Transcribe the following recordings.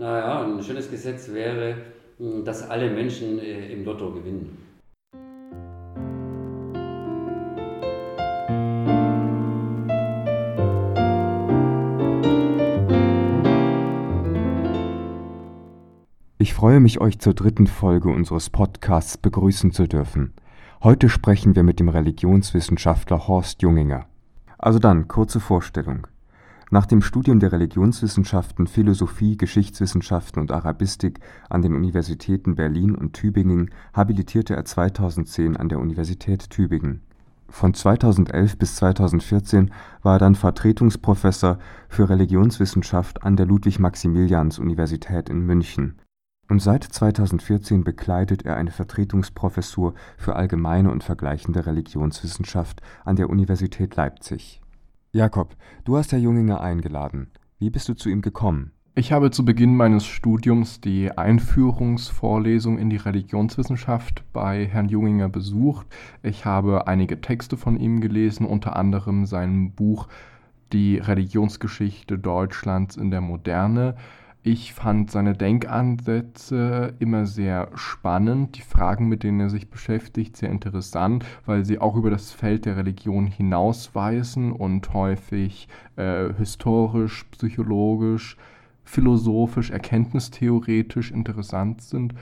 Naja, ein schönes Gesetz wäre, dass alle Menschen äh, im Lotto gewinnen. Ich freue mich, euch zur dritten Folge unseres Podcasts begrüßen zu dürfen. Heute sprechen wir mit dem Religionswissenschaftler Horst Junginger. Also dann, kurze Vorstellung. Nach dem Studium der Religionswissenschaften, Philosophie, Geschichtswissenschaften und Arabistik an den Universitäten Berlin und Tübingen habilitierte er 2010 an der Universität Tübingen. Von 2011 bis 2014 war er dann Vertretungsprofessor für Religionswissenschaft an der Ludwig-Maximilians-Universität in München und seit 2014 bekleidet er eine Vertretungsprofessur für allgemeine und vergleichende Religionswissenschaft an der Universität Leipzig. Jakob, du hast Herr Junginger eingeladen. Wie bist du zu ihm gekommen? Ich habe zu Beginn meines Studiums die Einführungsvorlesung in die Religionswissenschaft bei Herrn Junginger besucht. Ich habe einige Texte von ihm gelesen, unter anderem sein Buch Die Religionsgeschichte Deutschlands in der Moderne. Ich fand seine Denkansätze immer sehr spannend, die Fragen, mit denen er sich beschäftigt, sehr interessant, weil sie auch über das Feld der Religion hinausweisen und häufig äh, historisch, psychologisch, philosophisch, erkenntnistheoretisch interessant sind.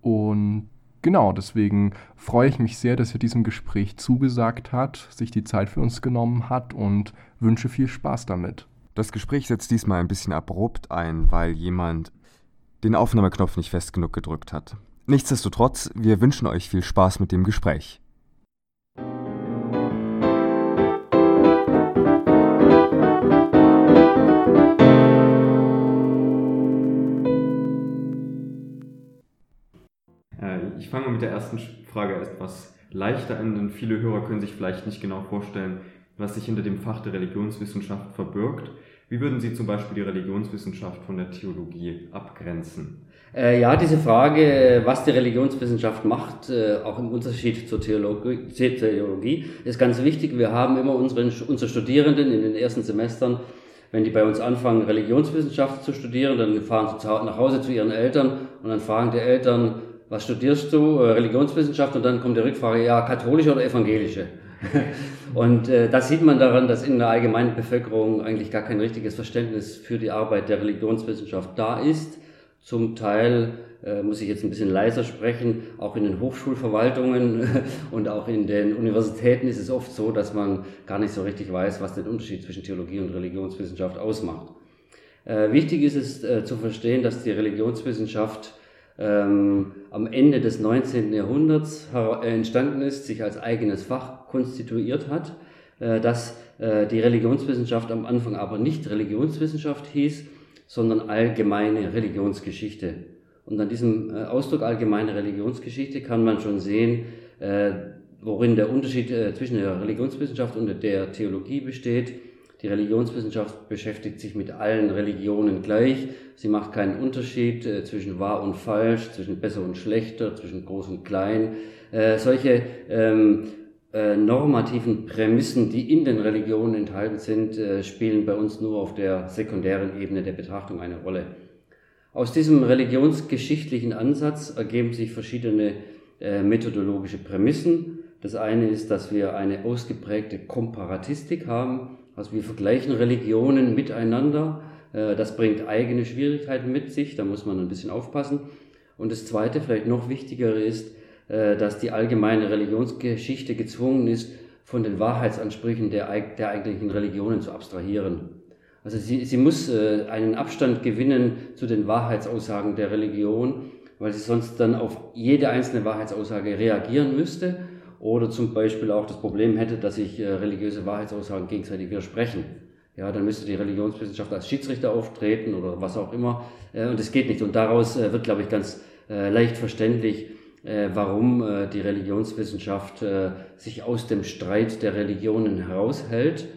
Und genau, deswegen freue ich mich sehr, dass er diesem Gespräch zugesagt hat, sich die Zeit für uns genommen hat und wünsche viel Spaß damit. Das Gespräch setzt diesmal ein bisschen abrupt ein, weil jemand den Aufnahmeknopf nicht fest genug gedrückt hat. Nichtsdestotrotz, wir wünschen euch viel Spaß mit dem Gespräch. Äh, ich fange mit der ersten Frage etwas leichter an, denn viele Hörer können sich vielleicht nicht genau vorstellen, was sich hinter dem Fach der Religionswissenschaft verbirgt. Wie würden Sie zum Beispiel die Religionswissenschaft von der Theologie abgrenzen? Äh, ja, diese Frage, was die Religionswissenschaft macht, äh, auch im Unterschied zur Theologie, Theologie, ist ganz wichtig. Wir haben immer unseren, unsere Studierenden in den ersten Semestern, wenn die bei uns anfangen, Religionswissenschaft zu studieren, dann fahren sie nach Hause zu ihren Eltern und dann fragen die Eltern, was studierst du? Äh, Religionswissenschaft und dann kommt die Rückfrage, ja, katholische oder evangelische? Und äh, das sieht man daran, dass in der allgemeinen Bevölkerung eigentlich gar kein richtiges Verständnis für die Arbeit der Religionswissenschaft da ist. Zum Teil äh, muss ich jetzt ein bisschen leiser sprechen, auch in den Hochschulverwaltungen und auch in den Universitäten ist es oft so, dass man gar nicht so richtig weiß, was den Unterschied zwischen Theologie und Religionswissenschaft ausmacht. Äh, wichtig ist es äh, zu verstehen, dass die Religionswissenschaft ähm, am Ende des 19. Jahrhunderts äh, entstanden ist, sich als eigenes Fach konstituiert hat, äh, dass äh, die Religionswissenschaft am Anfang aber nicht Religionswissenschaft hieß, sondern allgemeine Religionsgeschichte. Und an diesem äh, Ausdruck allgemeine Religionsgeschichte kann man schon sehen, äh, worin der Unterschied äh, zwischen der Religionswissenschaft und der Theologie besteht. Die Religionswissenschaft beschäftigt sich mit allen Religionen gleich. Sie macht keinen Unterschied äh, zwischen wahr und falsch, zwischen besser und schlechter, zwischen groß und klein. Äh, solche ähm, äh, normativen Prämissen, die in den Religionen enthalten sind, äh, spielen bei uns nur auf der sekundären Ebene der Betrachtung eine Rolle. Aus diesem religionsgeschichtlichen Ansatz ergeben sich verschiedene äh, methodologische Prämissen. Das eine ist, dass wir eine ausgeprägte Komparatistik haben, also wir vergleichen Religionen miteinander. Äh, das bringt eigene Schwierigkeiten mit sich, da muss man ein bisschen aufpassen. Und das Zweite, vielleicht noch wichtigere ist, äh, dass die allgemeine Religionsgeschichte gezwungen ist, von den Wahrheitsansprüchen der, der eigentlichen Religionen zu abstrahieren. Also sie, sie muss äh, einen Abstand gewinnen zu den Wahrheitsaussagen der Religion, weil sie sonst dann auf jede einzelne Wahrheitsaussage reagieren müsste oder zum Beispiel auch das Problem hätte, dass sich äh, religiöse Wahrheitsaussagen gegenseitig widersprechen. Ja, dann müsste die Religionswissenschaft als Schiedsrichter auftreten oder was auch immer. Äh, und es geht nicht. Und daraus äh, wird, glaube ich, ganz äh, leicht verständlich, äh, warum äh, die Religionswissenschaft sich aus dem Streit der Religionen heraushält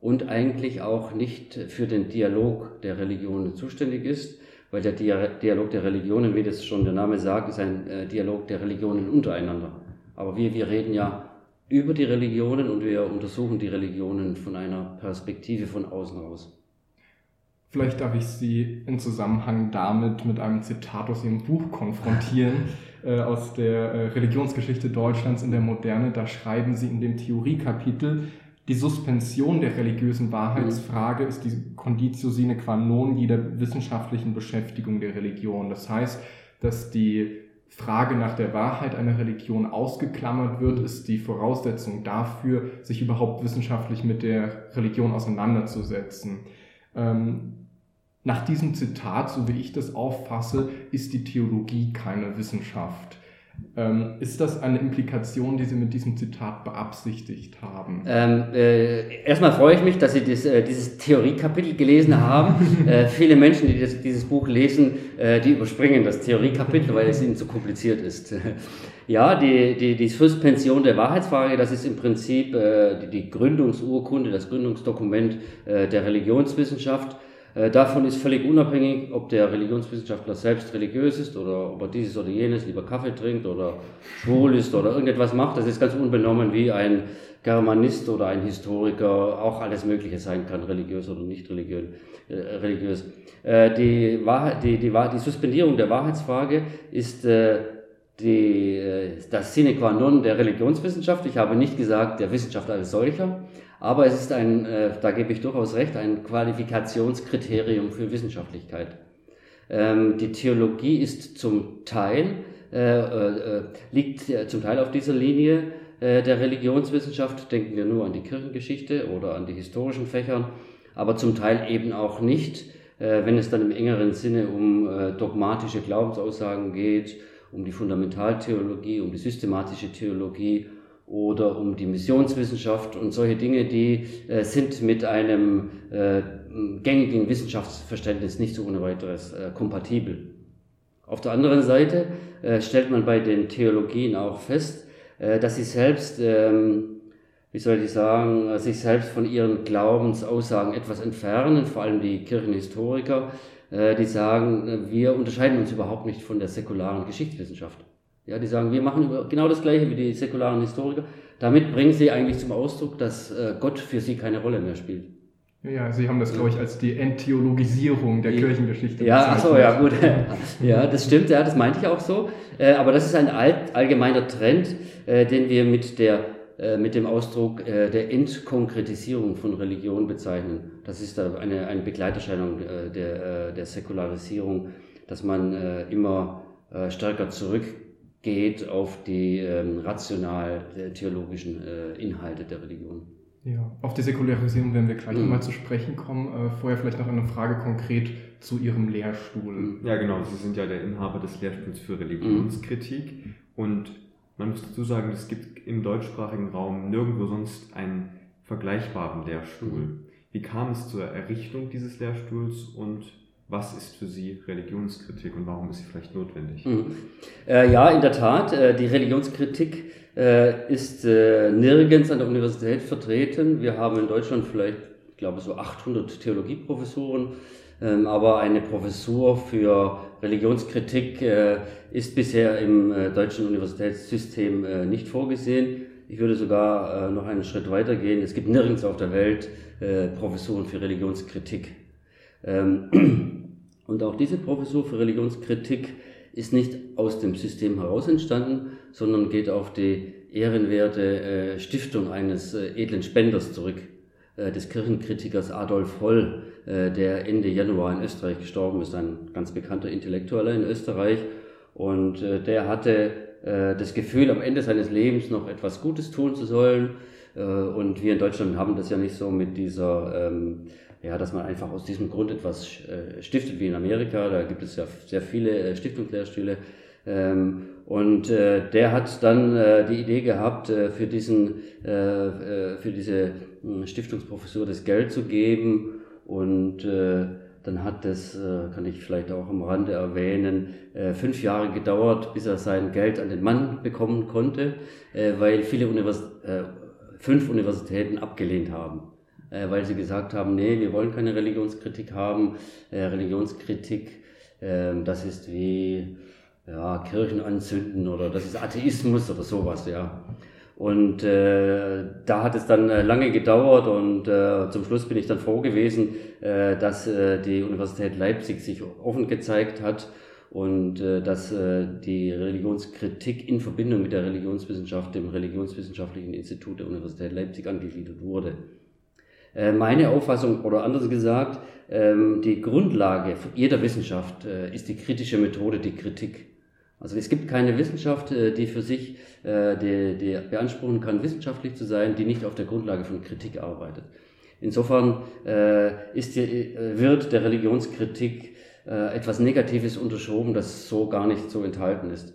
und eigentlich auch nicht für den Dialog der Religionen zuständig ist, weil der Dialog der Religionen, wie das schon der Name sagt, ist ein Dialog der Religionen untereinander. Aber wir, wir reden ja über die Religionen und wir untersuchen die Religionen von einer Perspektive von außen raus. Vielleicht darf ich Sie in Zusammenhang damit mit einem Zitat aus Ihrem Buch konfrontieren, äh, aus der äh, Religionsgeschichte Deutschlands in der Moderne. Da schreiben Sie in dem Theoriekapitel, die Suspension der religiösen Wahrheitsfrage ist die Conditio sine qua non jeder wissenschaftlichen Beschäftigung der Religion. Das heißt, dass die Frage nach der Wahrheit einer Religion ausgeklammert wird, ist die Voraussetzung dafür, sich überhaupt wissenschaftlich mit der Religion auseinanderzusetzen. Ähm, nach diesem Zitat, so wie ich das auffasse, ist die Theologie keine Wissenschaft. Ähm, ist das eine Implikation, die Sie mit diesem Zitat beabsichtigt haben? Ähm, äh, erstmal freue ich mich, dass Sie das, äh, dieses Theoriekapitel gelesen haben. äh, viele Menschen, die das, dieses Buch lesen, äh, die überspringen das Theoriekapitel, weil es ihnen zu kompliziert ist. ja, die, die, die Suspension der Wahrheitsfrage, das ist im Prinzip äh, die, die Gründungsurkunde, das Gründungsdokument äh, der Religionswissenschaft. Äh, davon ist völlig unabhängig, ob der Religionswissenschaftler selbst religiös ist oder ob er dieses oder jenes lieber Kaffee trinkt oder schwul ist oder irgendetwas macht. Das ist ganz unbenommen, wie ein Germanist oder ein Historiker auch alles Mögliche sein kann, religiös oder nicht religiös. Äh, religiös. Äh, die, Wahrheit, die, die, die Suspendierung der Wahrheitsfrage ist die, das Sine qua non der Religionswissenschaft. Ich habe nicht gesagt, der Wissenschaft als solcher. Aber es ist ein, äh, da gebe ich durchaus recht, ein Qualifikationskriterium für Wissenschaftlichkeit. Ähm, die Theologie ist zum Teil, äh, äh, liegt äh, zum Teil auf dieser Linie äh, der Religionswissenschaft. Denken wir nur an die Kirchengeschichte oder an die historischen Fächern, aber zum Teil eben auch nicht, äh, wenn es dann im engeren Sinne um dogmatische Glaubensaussagen geht, um die Fundamentaltheologie, um die systematische Theologie oder um die Missionswissenschaft und solche Dinge, die äh, sind mit einem äh, gängigen Wissenschaftsverständnis nicht so ohne weiteres äh, kompatibel. Auf der anderen Seite äh, stellt man bei den Theologien auch fest, äh, dass sie selbst, ähm, wie soll ich sagen, sich selbst von ihren Glaubensaussagen etwas entfernen, vor allem die Kirchenhistoriker, äh, die sagen, wir unterscheiden uns überhaupt nicht von der säkularen Geschichtswissenschaft. Ja, die sagen, wir machen genau das Gleiche wie die säkularen Historiker. Damit bringen sie eigentlich zum Ausdruck, dass äh, Gott für sie keine Rolle mehr spielt. Ja, Sie haben das, glaube ich, als die Enttheologisierung der Kirchengeschichte Ja, ach so, ja, gut. ja, das stimmt, ja, das meinte ich auch so. Äh, aber das ist ein allgemeiner Trend, äh, den wir mit, der, mit dem Ausdruck der Entkonkretisierung von Religion bezeichnen. Das ist eine, eine Begleiterscheinung der, der Säkularisierung, dass man immer stärker zurück geht auf die ähm, rational-theologischen äh, Inhalte der Religion. Ja, auf die Säkularisierung werden wir gleich mhm. mal zu sprechen kommen. Äh, vorher vielleicht noch eine Frage konkret zu Ihrem Lehrstuhl. Mhm. Ja, genau. Sie sind ja der Inhaber des Lehrstuhls für Religionskritik. Mhm. Und man muss dazu sagen, es gibt im deutschsprachigen Raum nirgendwo sonst einen vergleichbaren Lehrstuhl. Mhm. Wie kam es zur Errichtung dieses Lehrstuhls und was ist für Sie Religionskritik und warum ist sie vielleicht notwendig? Mhm. Äh, ja, in der Tat, äh, die Religionskritik äh, ist äh, nirgends an der Universität vertreten. Wir haben in Deutschland vielleicht, ich glaube, so 800 Theologieprofessuren, ähm, aber eine Professur für Religionskritik äh, ist bisher im äh, deutschen Universitätssystem nicht vorgesehen. Ich würde sogar noch einen Schritt weiter gehen. Es gibt nirgends auf der Welt Professuren für Religionskritik. Ähm, und auch diese Professur für Religionskritik ist nicht aus dem System heraus entstanden, sondern geht auf die ehrenwerte äh, Stiftung eines äh, edlen Spenders zurück, äh, des Kirchenkritikers Adolf Holl, der Ende Januar in Österreich gestorben ist, ein ganz bekannter Intellektueller in Österreich. Und der hatte das Gefühl, am Ende seines Lebens noch etwas Gutes tun zu sollen. Und wir in Deutschland haben das ja nicht so mit dieser ähm, ja, dass man einfach aus diesem Grund etwas äh, stiftet, wie in Amerika. Da gibt es ja sehr viele äh, Stiftungslehrstühle. Ähm, und äh, der hat dann die Idee gehabt, für, diesen, für diese äh, Stiftungsprofessur das Geld zu geben. Und dann hat das, kann ich vielleicht auch am Rande erwähnen, äh, fünf Jahre gedauert, bis er sein Geld an den Mann bekommen konnte, weil viele Univers fünf Universitäten abgelehnt haben äh, weil sie gesagt haben, nee, wir wollen keine Religionskritik haben. Äh, Religionskritik, äh, das ist wie ja, Kirchen anzünden oder das ist Atheismus oder sowas, ja. Und äh, da hat es dann äh, lange gedauert und äh, zum Schluss bin ich dann froh gewesen, äh, dass äh, die Universität Leipzig sich offen gezeigt hat und äh, dass äh, die Religionskritik in Verbindung mit der Religionswissenschaft dem Religionswissenschaftlichen Institut der Universität Leipzig angegliedert wurde. Äh, meine Auffassung, oder anders gesagt, ähm, die Grundlage jeder Wissenschaft äh, ist die kritische Methode, die Kritik. Also es gibt keine Wissenschaft, äh, die für sich die, die beanspruchen kann, wissenschaftlich zu sein, die nicht auf der Grundlage von Kritik arbeitet. Insofern ist die, wird der Religionskritik etwas Negatives unterschoben, das so gar nicht so enthalten ist.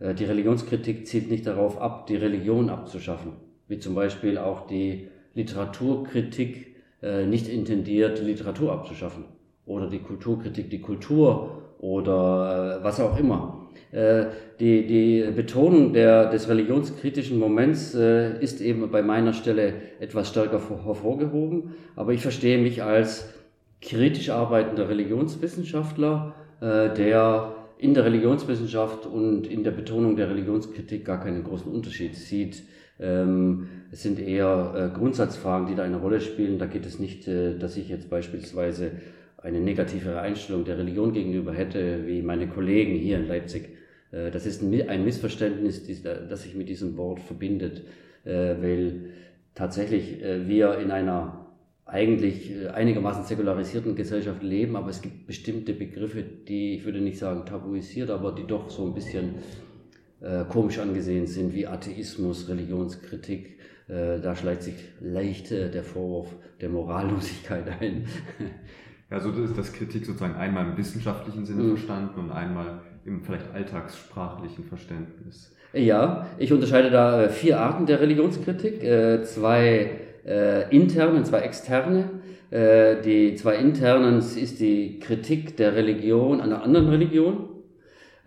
Die Religionskritik zielt nicht darauf ab, die Religion abzuschaffen, wie zum Beispiel auch die Literaturkritik äh, nicht intendiert, die Literatur abzuschaffen oder die Kulturkritik, die Kultur oder äh, was auch immer. Äh, die, die Betonung der, des religionskritischen Moments äh, ist eben bei meiner Stelle etwas stärker hervorgehoben, aber ich verstehe mich als kritisch arbeitender Religionswissenschaftler, äh, der in der Religionswissenschaft und in der Betonung der Religionskritik gar keinen großen Unterschied sieht. Ähm, es sind eher äh, Grundsatzfragen, die da eine Rolle spielen. Da geht es nicht, äh, dass ich jetzt beispielsweise eine negativere Einstellung der Religion gegenüber hätte, wie meine Kollegen hier in Leipzig. Äh, das ist ein Missverständnis, das sich mit diesem Wort verbindet, weil tatsächlich wir in einer eigentlich einigermaßen säkularisierten Gesellschaft leben, aber es gibt bestimmte Begriffe, die, ich würde nicht sagen tabuisiert, aber die doch so ein bisschen äh, komisch angesehen sind, wie Atheismus, Religionskritik. Äh, da schleicht sich leicht äh, der Vorwurf der Morallosigkeit ein. ja, so ist das Kritik sozusagen einmal im wissenschaftlichen Sinne mhm. verstanden und einmal im vielleicht alltagssprachlichen Verständnis. Ja, ich unterscheide da äh, vier Arten der Religionskritik, äh, zwei interne und zwei externe. Die zwei internen ist die Kritik der Religion an einer anderen Religion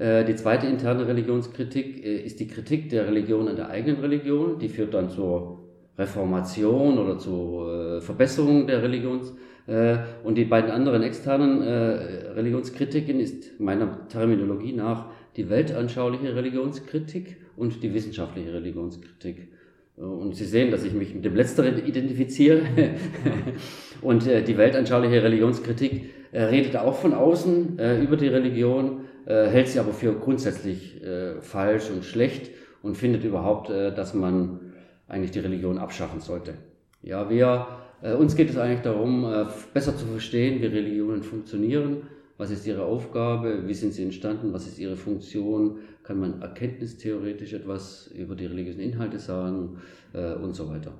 die zweite interne Religionskritik äh, ist die Kritik der Religion an der eigenen Religion. Die führt dann zur Reformation oder zur äh, Verbesserung der Religions. Und die beiden anderen externen Religionskritiken ist meiner Terminologie nach die weltanschauliche Religionskritik und die wissenschaftliche Religionskritik. Und Sie sehen, dass ich mich mit dem Letzteren identifiziere. und die weltanschauliche Religionskritik redet auch von außen über die Religion äh, hält sie aber für grundsätzlich äh, falsch und schlecht und findet überhaupt, äh, dass man eigentlich die Religion abschaffen sollte. Ja, wir, äh, uns geht es eigentlich darum, äh, besser zu verstehen, wie Religionen funktionieren, was ist ihre Aufgabe, wie sind sie entstanden, was ist ihre Funktion, kann man erkenntnistheoretisch etwas über die religiösen Inhalte sagen äh, und so weiter.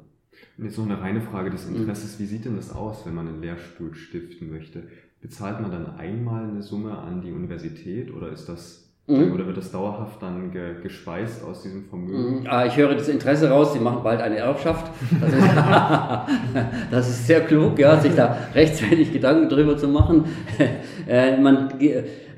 Und jetzt noch eine reine Frage des mhm. Interesses, wie sieht denn das aus, wenn man einen Lehrstuhl stiften möchte? Bezahlt man dann einmal eine Summe an die Universität oder ist das mhm. oder wird das dauerhaft dann ge, gespeist aus diesem Vermögen? Mhm. Ah, ich höre das Interesse raus, Sie machen bald eine Erbschaft. Das ist, das ist sehr klug, ja, sich da rechtzeitig Gedanken drüber zu machen. Äh, man,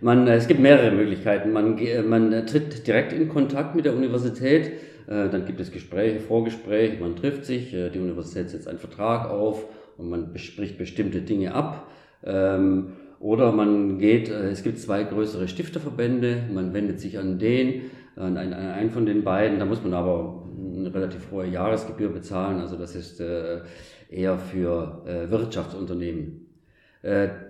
man, es gibt mehrere Möglichkeiten. Man, man tritt direkt in Kontakt mit der Universität. Äh, dann gibt es Gespräche, Vorgespräche, man trifft sich, äh, die Universität setzt einen Vertrag auf und man bespricht bestimmte Dinge ab. Ähm, oder man geht, äh, es gibt zwei größere Stifterverbände, man wendet sich an den, an einen von den beiden, da muss man aber eine relativ hohe Jahresgebühr bezahlen, also das ist äh, eher für äh, Wirtschaftsunternehmen.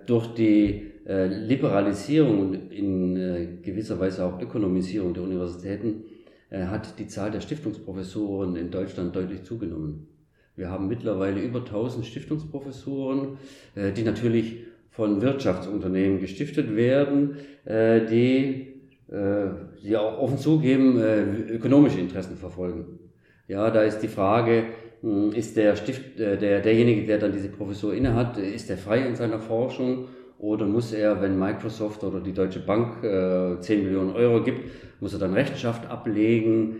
Durch die Liberalisierung und in gewisser Weise auch Ökonomisierung der Universitäten hat die Zahl der Stiftungsprofessoren in Deutschland deutlich zugenommen. Wir haben mittlerweile über 1000 Stiftungsprofessoren, äh, die natürlich von Wirtschaftsunternehmen gestiftet werden, äh, die, äh, die auch offen zugeben, ökonomische Interessen verfolgen. Ja, da ist die Frage, hm, ist der Stift, der, derjenige, der dann diese Professur innehat, ist er frei in seiner Forschung oder muss er, wenn Microsoft oder die Deutsche Bank äh, 10 Millionen Euro gibt, muss er dann Rechenschaft ablegen?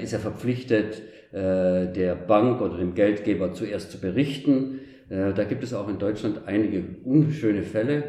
Ist er verpflichtet, äh, der Bank oder dem Geldgeber zuerst zu berichten. Äh, da gibt es auch in Deutschland einige unschöne Fälle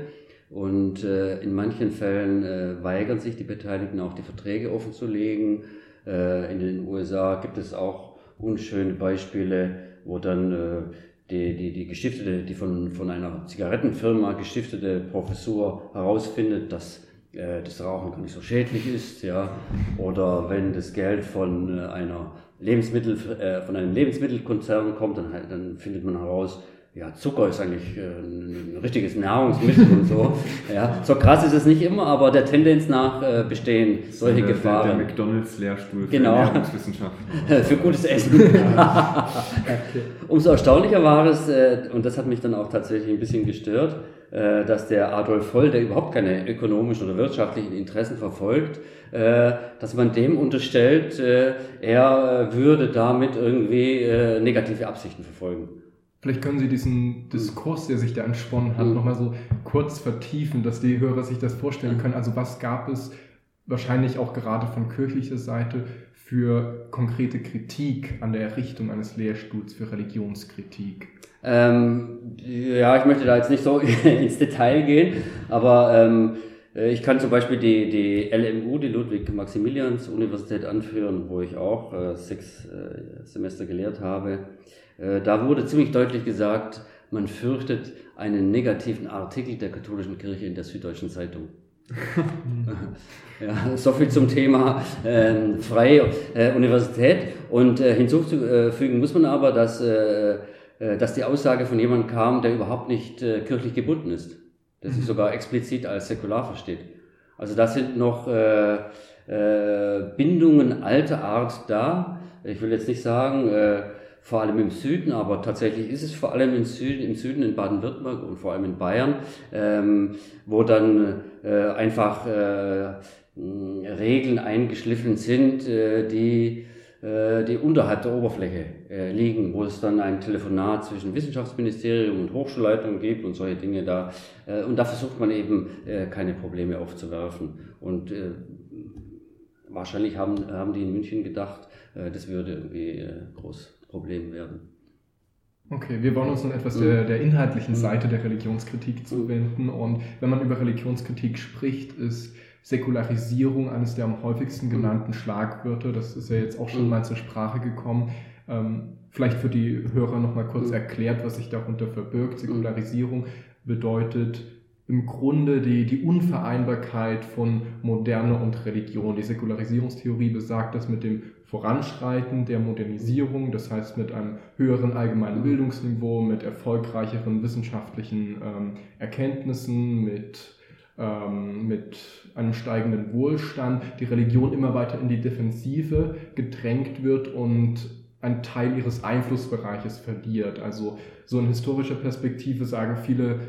und äh, in manchen Fällen weigern sich die Beteiligten auch die Verträge offenzulegen. In den USA gibt es auch unschöne Beispiele, wo dann die, die, die gestiftete, die von, von einer Zigarettenfirma gestiftete Professur herausfindet, dass äh, das Rauchen gar nicht so schädlich ist, ja, oder wenn das Geld von äh, einer Lebensmittel, äh, von einem Lebensmittelkonzern kommt, dann, dann findet man heraus, ja, Zucker ist eigentlich ein richtiges Nahrungsmittel und so. Ja, so krass ist es nicht immer, aber der Tendenz nach äh, bestehen solche der, Gefahren. Der, der McDonalds-Lehrstuhl genau. für Ernährungswissenschaften. für gutes Essen. Umso erstaunlicher war es, äh, und das hat mich dann auch tatsächlich ein bisschen gestört, dass der Adolf Voll, der überhaupt keine ökonomischen oder wirtschaftlichen Interessen verfolgt, äh, dass man dem unterstellt, äh, er würde damit irgendwie äh, negative Absichten verfolgen. Vielleicht können Sie diesen Diskurs, der sich da entsponnen hat, mhm. nochmal so kurz vertiefen, dass die Hörer sich das vorstellen können. Also was gab es wahrscheinlich auch gerade von kirchlicher Seite für konkrete Kritik an der Errichtung eines Lehrstuhls für Religionskritik? Ähm, ja, ich möchte da jetzt nicht so ins Detail gehen, aber ähm, ich kann zum Beispiel die, die LMU, die Ludwig-Maximilians-Universität anführen, wo ich auch äh, sechs äh, Semester gelehrt habe. Äh, da wurde ziemlich deutlich gesagt, man fürchtet einen negativen Artikel der katholischen Kirche in der Süddeutschen Zeitung. ja, so viel zum Thema äh, freie äh, Universität. Und äh, hinzufügen muss man aber, dass, äh, äh, dass die Aussage von jemandem kam, der überhaupt nicht äh, kirchlich gebunden ist, der sich mhm. sogar explizit als säkular versteht. Also da sind noch äh, äh, Bindungen alter Art da. Ich will jetzt nicht sagen, äh, vor allem im Süden, aber tatsächlich ist es vor allem im Süden, im Süden in Baden-Württemberg und vor allem in Bayern, ähm, wo dann äh, einfach äh, Regeln eingeschliffen sind, äh, die, äh, die unterhalb der Oberfläche äh, liegen, wo es dann ein Telefonat zwischen Wissenschaftsministerium und Hochschulleitung gibt und solche Dinge da. Äh, und da versucht man eben äh, keine Probleme aufzuwerfen. Und äh, wahrscheinlich haben, haben die in München gedacht, äh, das würde irgendwie äh, groß Problem werden. Okay, wir wollen uns nun etwas der, der inhaltlichen mhm. Seite der Religionskritik zuwenden. Und wenn man über Religionskritik spricht, ist Säkularisierung eines der am häufigsten mhm. genannten Schlagwörter. Das ist ja jetzt auch schon mhm. mal zur Sprache gekommen. Ähm, vielleicht für die Hörer nochmal kurz erklärt, was sich darunter verbirgt. Säkularisierung bedeutet im Grunde die, die Unvereinbarkeit von Moderne und Religion. Die Säkularisierungstheorie besagt, dass mit dem Voranschreiten der Modernisierung, das heißt mit einem höheren allgemeinen Bildungsniveau, mit erfolgreicheren wissenschaftlichen ähm, Erkenntnissen, mit, ähm, mit einem steigenden Wohlstand, die Religion immer weiter in die Defensive gedrängt wird und ein Teil ihres Einflussbereiches verliert. Also so in historischer Perspektive sagen viele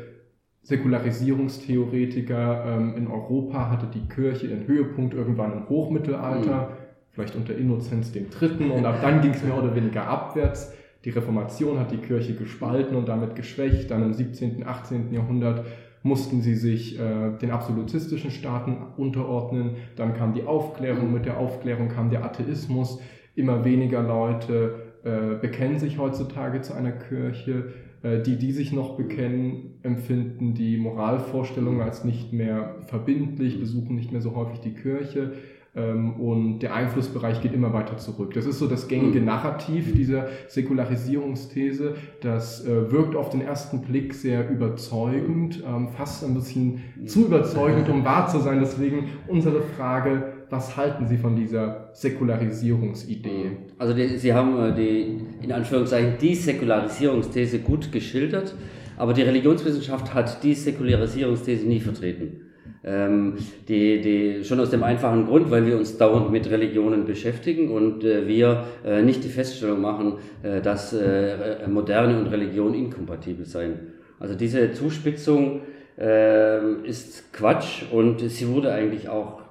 Säkularisierungstheoretiker ähm, in Europa hatte die Kirche ihren Höhepunkt irgendwann im Hochmittelalter, mhm. vielleicht unter Innozenz III. Und ab dann ging es mehr oder weniger abwärts. Die Reformation hat die Kirche gespalten und damit geschwächt. Dann im 17., 18. Jahrhundert mussten sie sich äh, den absolutistischen Staaten unterordnen. Dann kam die Aufklärung, mit der Aufklärung kam der Atheismus. Immer weniger Leute äh, bekennen sich heutzutage zu einer Kirche. Äh, die, die sich noch bekennen, empfinden die Moralvorstellungen als nicht mehr verbindlich, besuchen nicht mehr so häufig die Kirche und der Einflussbereich geht immer weiter zurück. Das ist so das gängige Narrativ dieser Säkularisierungsthese. Das äh, wirkt auf den ersten Blick sehr überzeugend, ähm, fast ein bisschen zu überzeugend, um wahr zu sein. Deswegen unsere Frage, was halten Sie von dieser Säkularisierungsidee? Also die, Sie haben äh, die, in Anführungszeichen, die Säkularisierungsthese gut geschildert, aber die Religionswissenschaft hat die Säkularisierungsthese nie vertreten. Ähm, die, die, schon aus dem einfachen Grund, weil wir uns dauernd mit Religionen beschäftigen und äh, wir äh, nicht die Feststellung machen, äh, dass äh, Moderne und Religion inkompatibel seien. Also diese Zuspitzung ähm, ist Quatsch und sie wurde eigentlich auch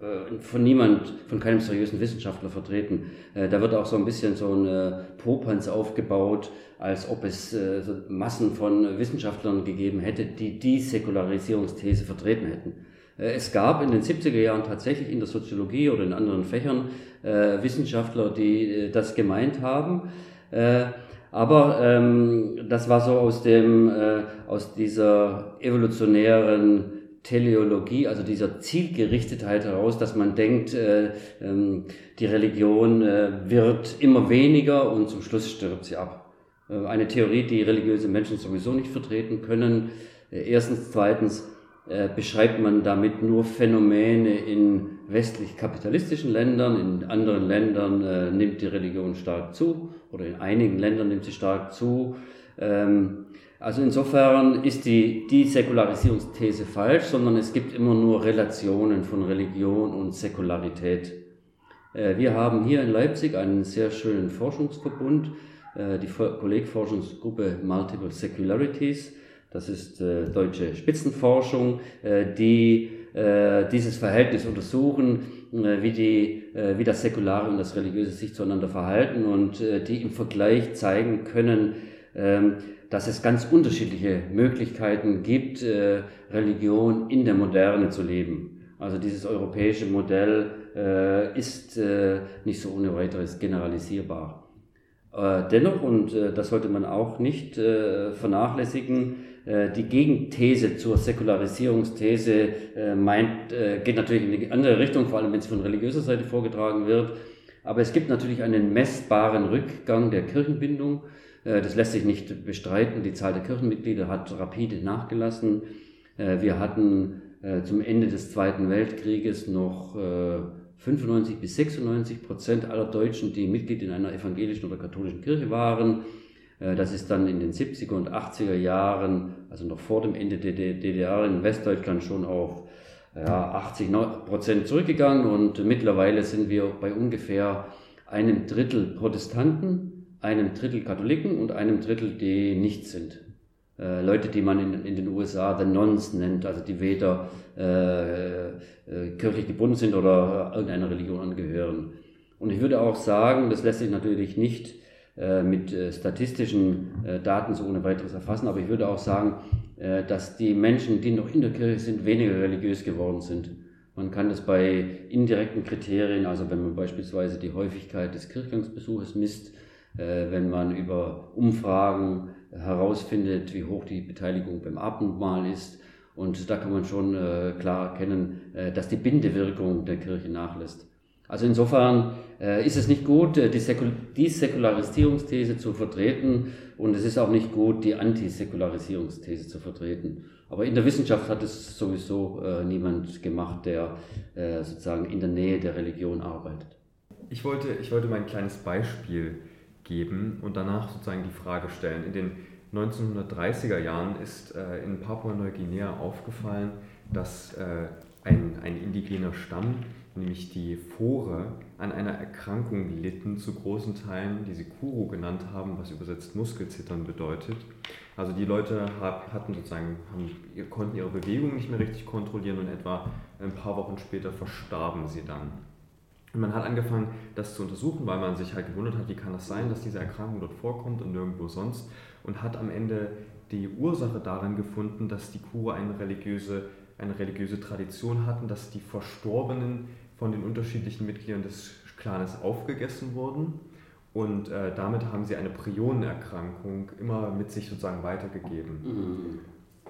äh, von niemand, von keinem seriösen Wissenschaftler vertreten. Äh, da wird auch so ein bisschen so ein äh, Popanz aufgebaut, als ob es so Massen von Wissenschaftlern gegeben hätte, die die Säkularisierungsthese vertreten hätten. Es gab in den 70er Jahren tatsächlich in der Soziologie oder in anderen Fächern Wissenschaftler, die das gemeint haben. Aber ähm, das war so aus dem aus dieser evolutionären Teleologie, also dieser Zielgerichtetheit heraus, dass man denkt, äh, ähm, die Religion äh, wird immer weniger und zum Schluss stirbt sie ab. Äh, eine Theorie, die religiöse Menschen sowieso nicht vertreten können. Äh, erstens, zweitens, äh, beschreibt man damit nur Phänomene in westlich kapitalistischen Ländern, in anderen Ländern nimmt die Religion stark zu oder in einigen Ländern nimmt sie stark zu. Ähm, also insofern ist die, die Säkularisierungsthese falsch, sondern es gibt immer nur Relationen von Religion und Säkularität. Wir haben hier in Leipzig einen sehr schönen Forschungsverbund, die Kollegforschungsgruppe Multiple Secularities, das ist äh, deutsche Spitzenforschung, äh, die äh, dieses Verhältnis untersuchen, äh, wie, die, äh, wie das Säkulare und das Religiöse sich zueinander verhalten und äh, die im Vergleich zeigen können, ähm, dass es ganz unterschiedliche Möglichkeiten gibt, äh, Religion in der Moderne zu leben. Also dieses europäische Modell äh, ist äh, nicht so ohne weiteres generalisierbar. Dennoch, und das sollte man auch nicht vernachlässigen, äh, die Gegenthese zur Säkularisierungsthese äh, meint, äh, geht natürlich in die andere Richtung, vor allem wenn es von religiöser Seite vorgetragen wird. Aber es gibt natürlich einen messbaren Rückgang der Kirchenbindung. Das lässt sich nicht bestreiten. Die Zahl der Kirchenmitglieder hat rapide nachgelassen. Wir hatten zum Ende des Zweiten Weltkrieges noch 95 bis 96 Prozent aller Deutschen, die Mitglied in einer evangelischen oder katholischen Kirche waren. Äh, das ist dann in den 70er und 80er Jahren, also noch vor dem Ende der DDR in Westdeutschland schon auf ja, 80 Prozent zurückgegangen und mittlerweile sind wir bei ungefähr einem Drittel Protestanten, einem Drittel Katholiken und einem Drittel, die nicht sind. Äh, Leute, die man in, in, den USA The Nons nennt, also die weder äh, äh, kirchlich gebunden sind oder irgendeiner Religion angehören. Und ich würde auch sagen, das lässt sich natürlich nicht äh, mit äh, statistischen Daten so ohne weiteres erfassen, aber ich würde auch sagen, dass die Menschen, die noch in der Kirche sind, weniger religiös geworden sind. Man kann das bei indirekten Kriterien, also wenn man beispielsweise die Häufigkeit des Kirchgangsbesuches misst, wenn man über Umfragen herausfindet, wie hoch die Beteiligung beim Abendmahl ist. Und da kann man schon klar erkennen, dass die Bindewirkung der Kirche nachlässt. Also insofern äh, ist es nicht gut, äh, die, Säkul die Säkularisierungsthese zu vertreten und es ist auch nicht gut, die Antisäkularisierungsthese zu vertreten. Aber in der Wissenschaft hat es sowieso äh, niemand gemacht, der äh, sozusagen in der Nähe der Religion arbeitet. Ich wollte, ich wollte mal ein kleines Beispiel geben und danach sozusagen die Frage stellen. In den 1930er Jahren ist äh, in Papua-Neuguinea aufgefallen, dass äh, ein, ein indigener Stamm nämlich die Fore, an einer Erkrankung litten, zu großen Teilen, die sie Kuro genannt haben, was übersetzt Muskelzittern bedeutet. Also die Leute hatten sozusagen, haben, konnten ihre Bewegung nicht mehr richtig kontrollieren und etwa ein paar Wochen später verstarben sie dann. Man hat angefangen, das zu untersuchen, weil man sich halt gewundert hat, wie kann das sein, dass diese Erkrankung dort vorkommt und nirgendwo sonst. Und hat am Ende die Ursache darin gefunden, dass die Kuro eine religiöse, eine religiöse Tradition hatten, dass die Verstorbenen von den unterschiedlichen Mitgliedern des Clanes aufgegessen wurden. Und äh, damit haben sie eine Prionenerkrankung immer mit sich sozusagen weitergegeben. Mhm.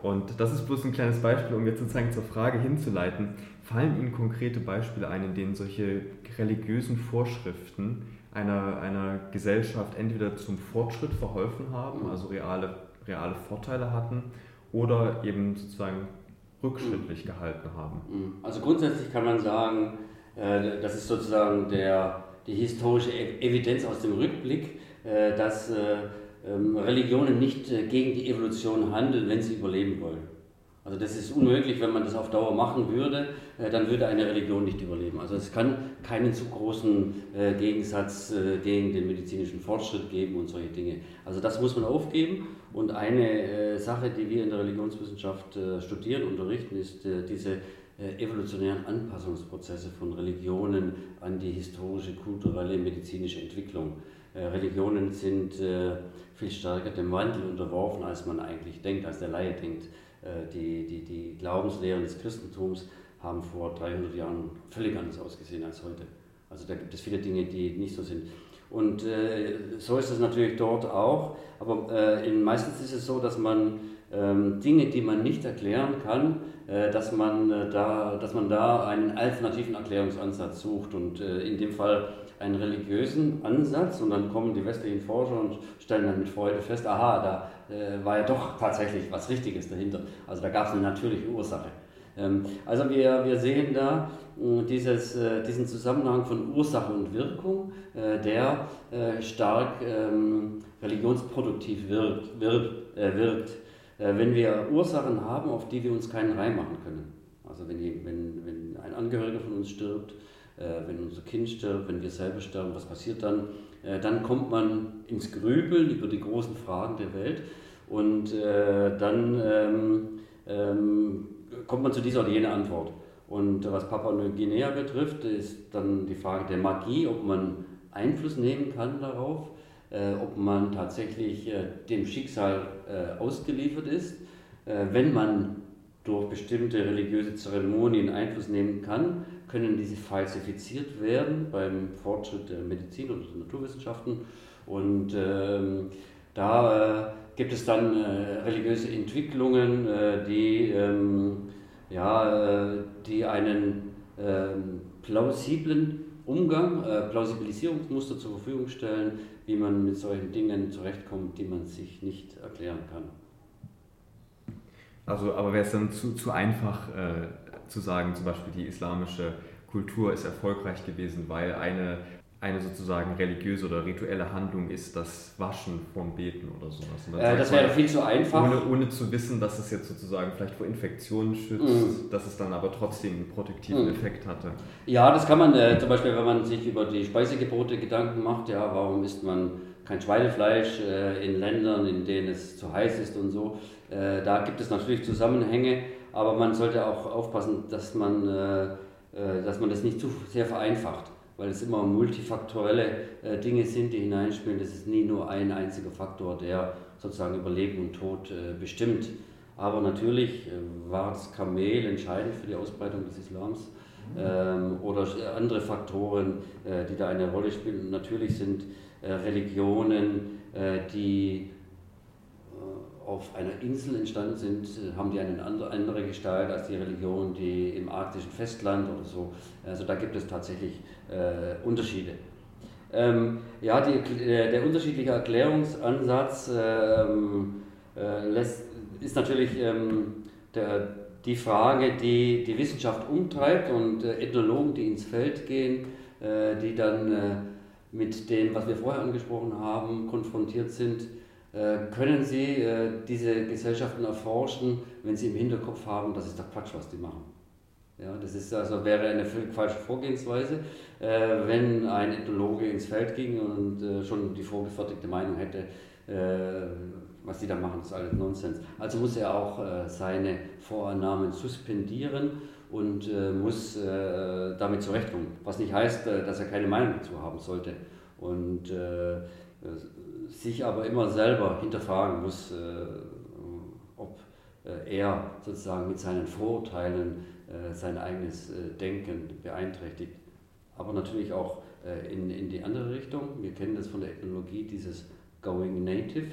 Und das ist bloß ein kleines Beispiel, um jetzt sozusagen zur Frage hinzuleiten. Fallen Ihnen konkrete Beispiele ein, in denen solche religiösen Vorschriften einer, einer Gesellschaft entweder zum Fortschritt verholfen haben, also reale, reale Vorteile hatten, oder eben sozusagen rückschrittlich gehalten haben? Mhm. Also grundsätzlich kann man sagen, äh, das ist sozusagen der, die historische Evidenz aus dem Rückblick, äh, dass äh, Religionen nicht gegen die Evolution handeln, wenn sie überleben wollen. Also das ist unmöglich, wenn man das auf Dauer machen würde, dann würde eine Religion nicht überleben. Also es kann keinen zu großen Gegensatz gegen den medizinischen Fortschritt geben und solche Dinge. Also das muss man aufgeben. Und eine Sache, die wir in der Religionswissenschaft studieren, unterrichten, ist diese äh, evolutionären Anpassungsprozesse von Religionen an die historische, kulturelle, medizinische Entwicklung. Äh, Religionen sind äh, viel stärker dem Wandel unterworfen, als man eigentlich denkt, als der Laie denkt. Die, die, die Glaubenslehren des Christentums haben vor 300 Jahren völlig anders ausgesehen als heute. Also da gibt es viele Dinge, die nicht so sind. Und äh, so ist es natürlich dort auch. Aber äh, in, meistens ist es so, dass man ähm, Dinge, die man nicht erklären kann, äh, dass, man, äh, da, dass man da einen alternativen Erklärungsansatz sucht und äh, in dem Fall einen religiösen Ansatz und dann kommen die westlichen Forscher und stellen dann mit Freude fest, aha, da war ja doch tatsächlich was Richtiges dahinter. Also da gab es eine natürliche Ursache. Ähm, also wir, wir sehen da äh, dieses, äh, diesen Zusammenhang von Ursache und Wirkung, äh, der äh, stark ähm, religionsproduktiv wirkt. wirkt, äh, wirkt. wenn wir Ursachen haben, auf die wir uns keinen Reim machen können. Also wenn, wenn, wenn ein Angehöriger von uns stirbt, wenn unser Kind stirbt, wenn wir selber sterben, was passiert dann? dann kommt man ins Grübeln über die großen Fragen der Welt und dann ähm, ähm, kommt man zu dieser oder jener Antwort. Und was Papua-Neuguinea betrifft, ist dann die Frage der Magie, ob man Einfluss nehmen kann darauf, äh, ob man tatsächlich äh, dem Schicksal äh, ausgeliefert ist. Äh, wenn man durch bestimmte religiöse Zeremonien Einfluss nehmen kann, können diese falsifiziert werden beim Fortschritt der Medizin und der Naturwissenschaften. Und ähm, da äh, gibt es dann äh, religiöse Entwicklungen, die ähm, ja, äh, die einen ähm, plausiblen Umgang, äh, Plausibilisierungsmuster zur Verfügung stellen, wie man mit solchen Dingen zurechtkommt, die man sich nicht erklären kann. Also, aber wäre es dann zu, zu einfach äh, zu sagen, zum Beispiel die islamische Kultur ist erfolgreich gewesen, weil eine eine sozusagen religiöse oder rituelle Handlung ist das Waschen vom Beten oder sowas. Äh, das wäre viel zu einfach. Ohne, ohne, zu wissen, dass es jetzt sozusagen vielleicht vor Infektionen schützt, mm. dass es dann aber trotzdem einen protektiven mm. Effekt hatte. Ja, das kann man äh, zum Beispiel, wenn man sich über die Speisegebote Gedanken macht, ja, warum isst man kein Schweinefleisch äh, in Ländern, in denen es zu heiß ist und so. Äh, da gibt es natürlich Zusammenhänge, aber man sollte auch aufpassen, dass man, äh, äh, dass man das nicht zu sehr vereinfacht weil es immer multifaktorelle äh, Dinge sind, die hineinspielen. Das ist nie nur ein einziger Faktor, der sozusagen über Leben und Tod äh, bestimmt. Aber natürlich äh, war das Kamel entscheidend für die Ausbreitung des Islams ähm, oder andere Faktoren, äh, die da eine Rolle spielen. Und natürlich sind äh, Religionen, äh, die auf einer Insel entstanden sind, haben die eine andere Gestalt als die Religionen, die im arktischen Festland oder so. Also da gibt es tatsächlich äh, Unterschiede. Ähm, ja, die, der, der, unterschiedliche Erklärungsansatz ähm, äh, lässt, ist natürlich ähm, der, die Frage, die die Wissenschaft umtreibt und äh, Ethnologen, die ins Feld gehen, äh, die dann äh, mit dem, was wir vorher angesprochen haben, konfrontiert sind äh, können Sie äh, diese Gesellschaften erforschen, wenn Sie im Hinterkopf haben, das ist doch Quatsch, was die machen. Ja, das ist also wäre eine völlig falsche Vorgehensweise, äh, wenn ein Ethnologe ins Feld ging und schon die vorgefertigte Meinung hätte, was die da machen, ist alles Nonsens. Also muss er auch seine Vorannahmen suspendieren und muss damit zurechtkommen. Was nicht heißt, dass er keine Meinung dazu haben sollte. Und sich aber immer selber hinterfragen muss, äh, ob äh, er sozusagen mit seinen Vorurteilen äh, sein eigenes Denken beeinträchtigt. Aber natürlich auch in, in die andere Richtung. Wir kennen das von der Ethnologie, dieses Going Native,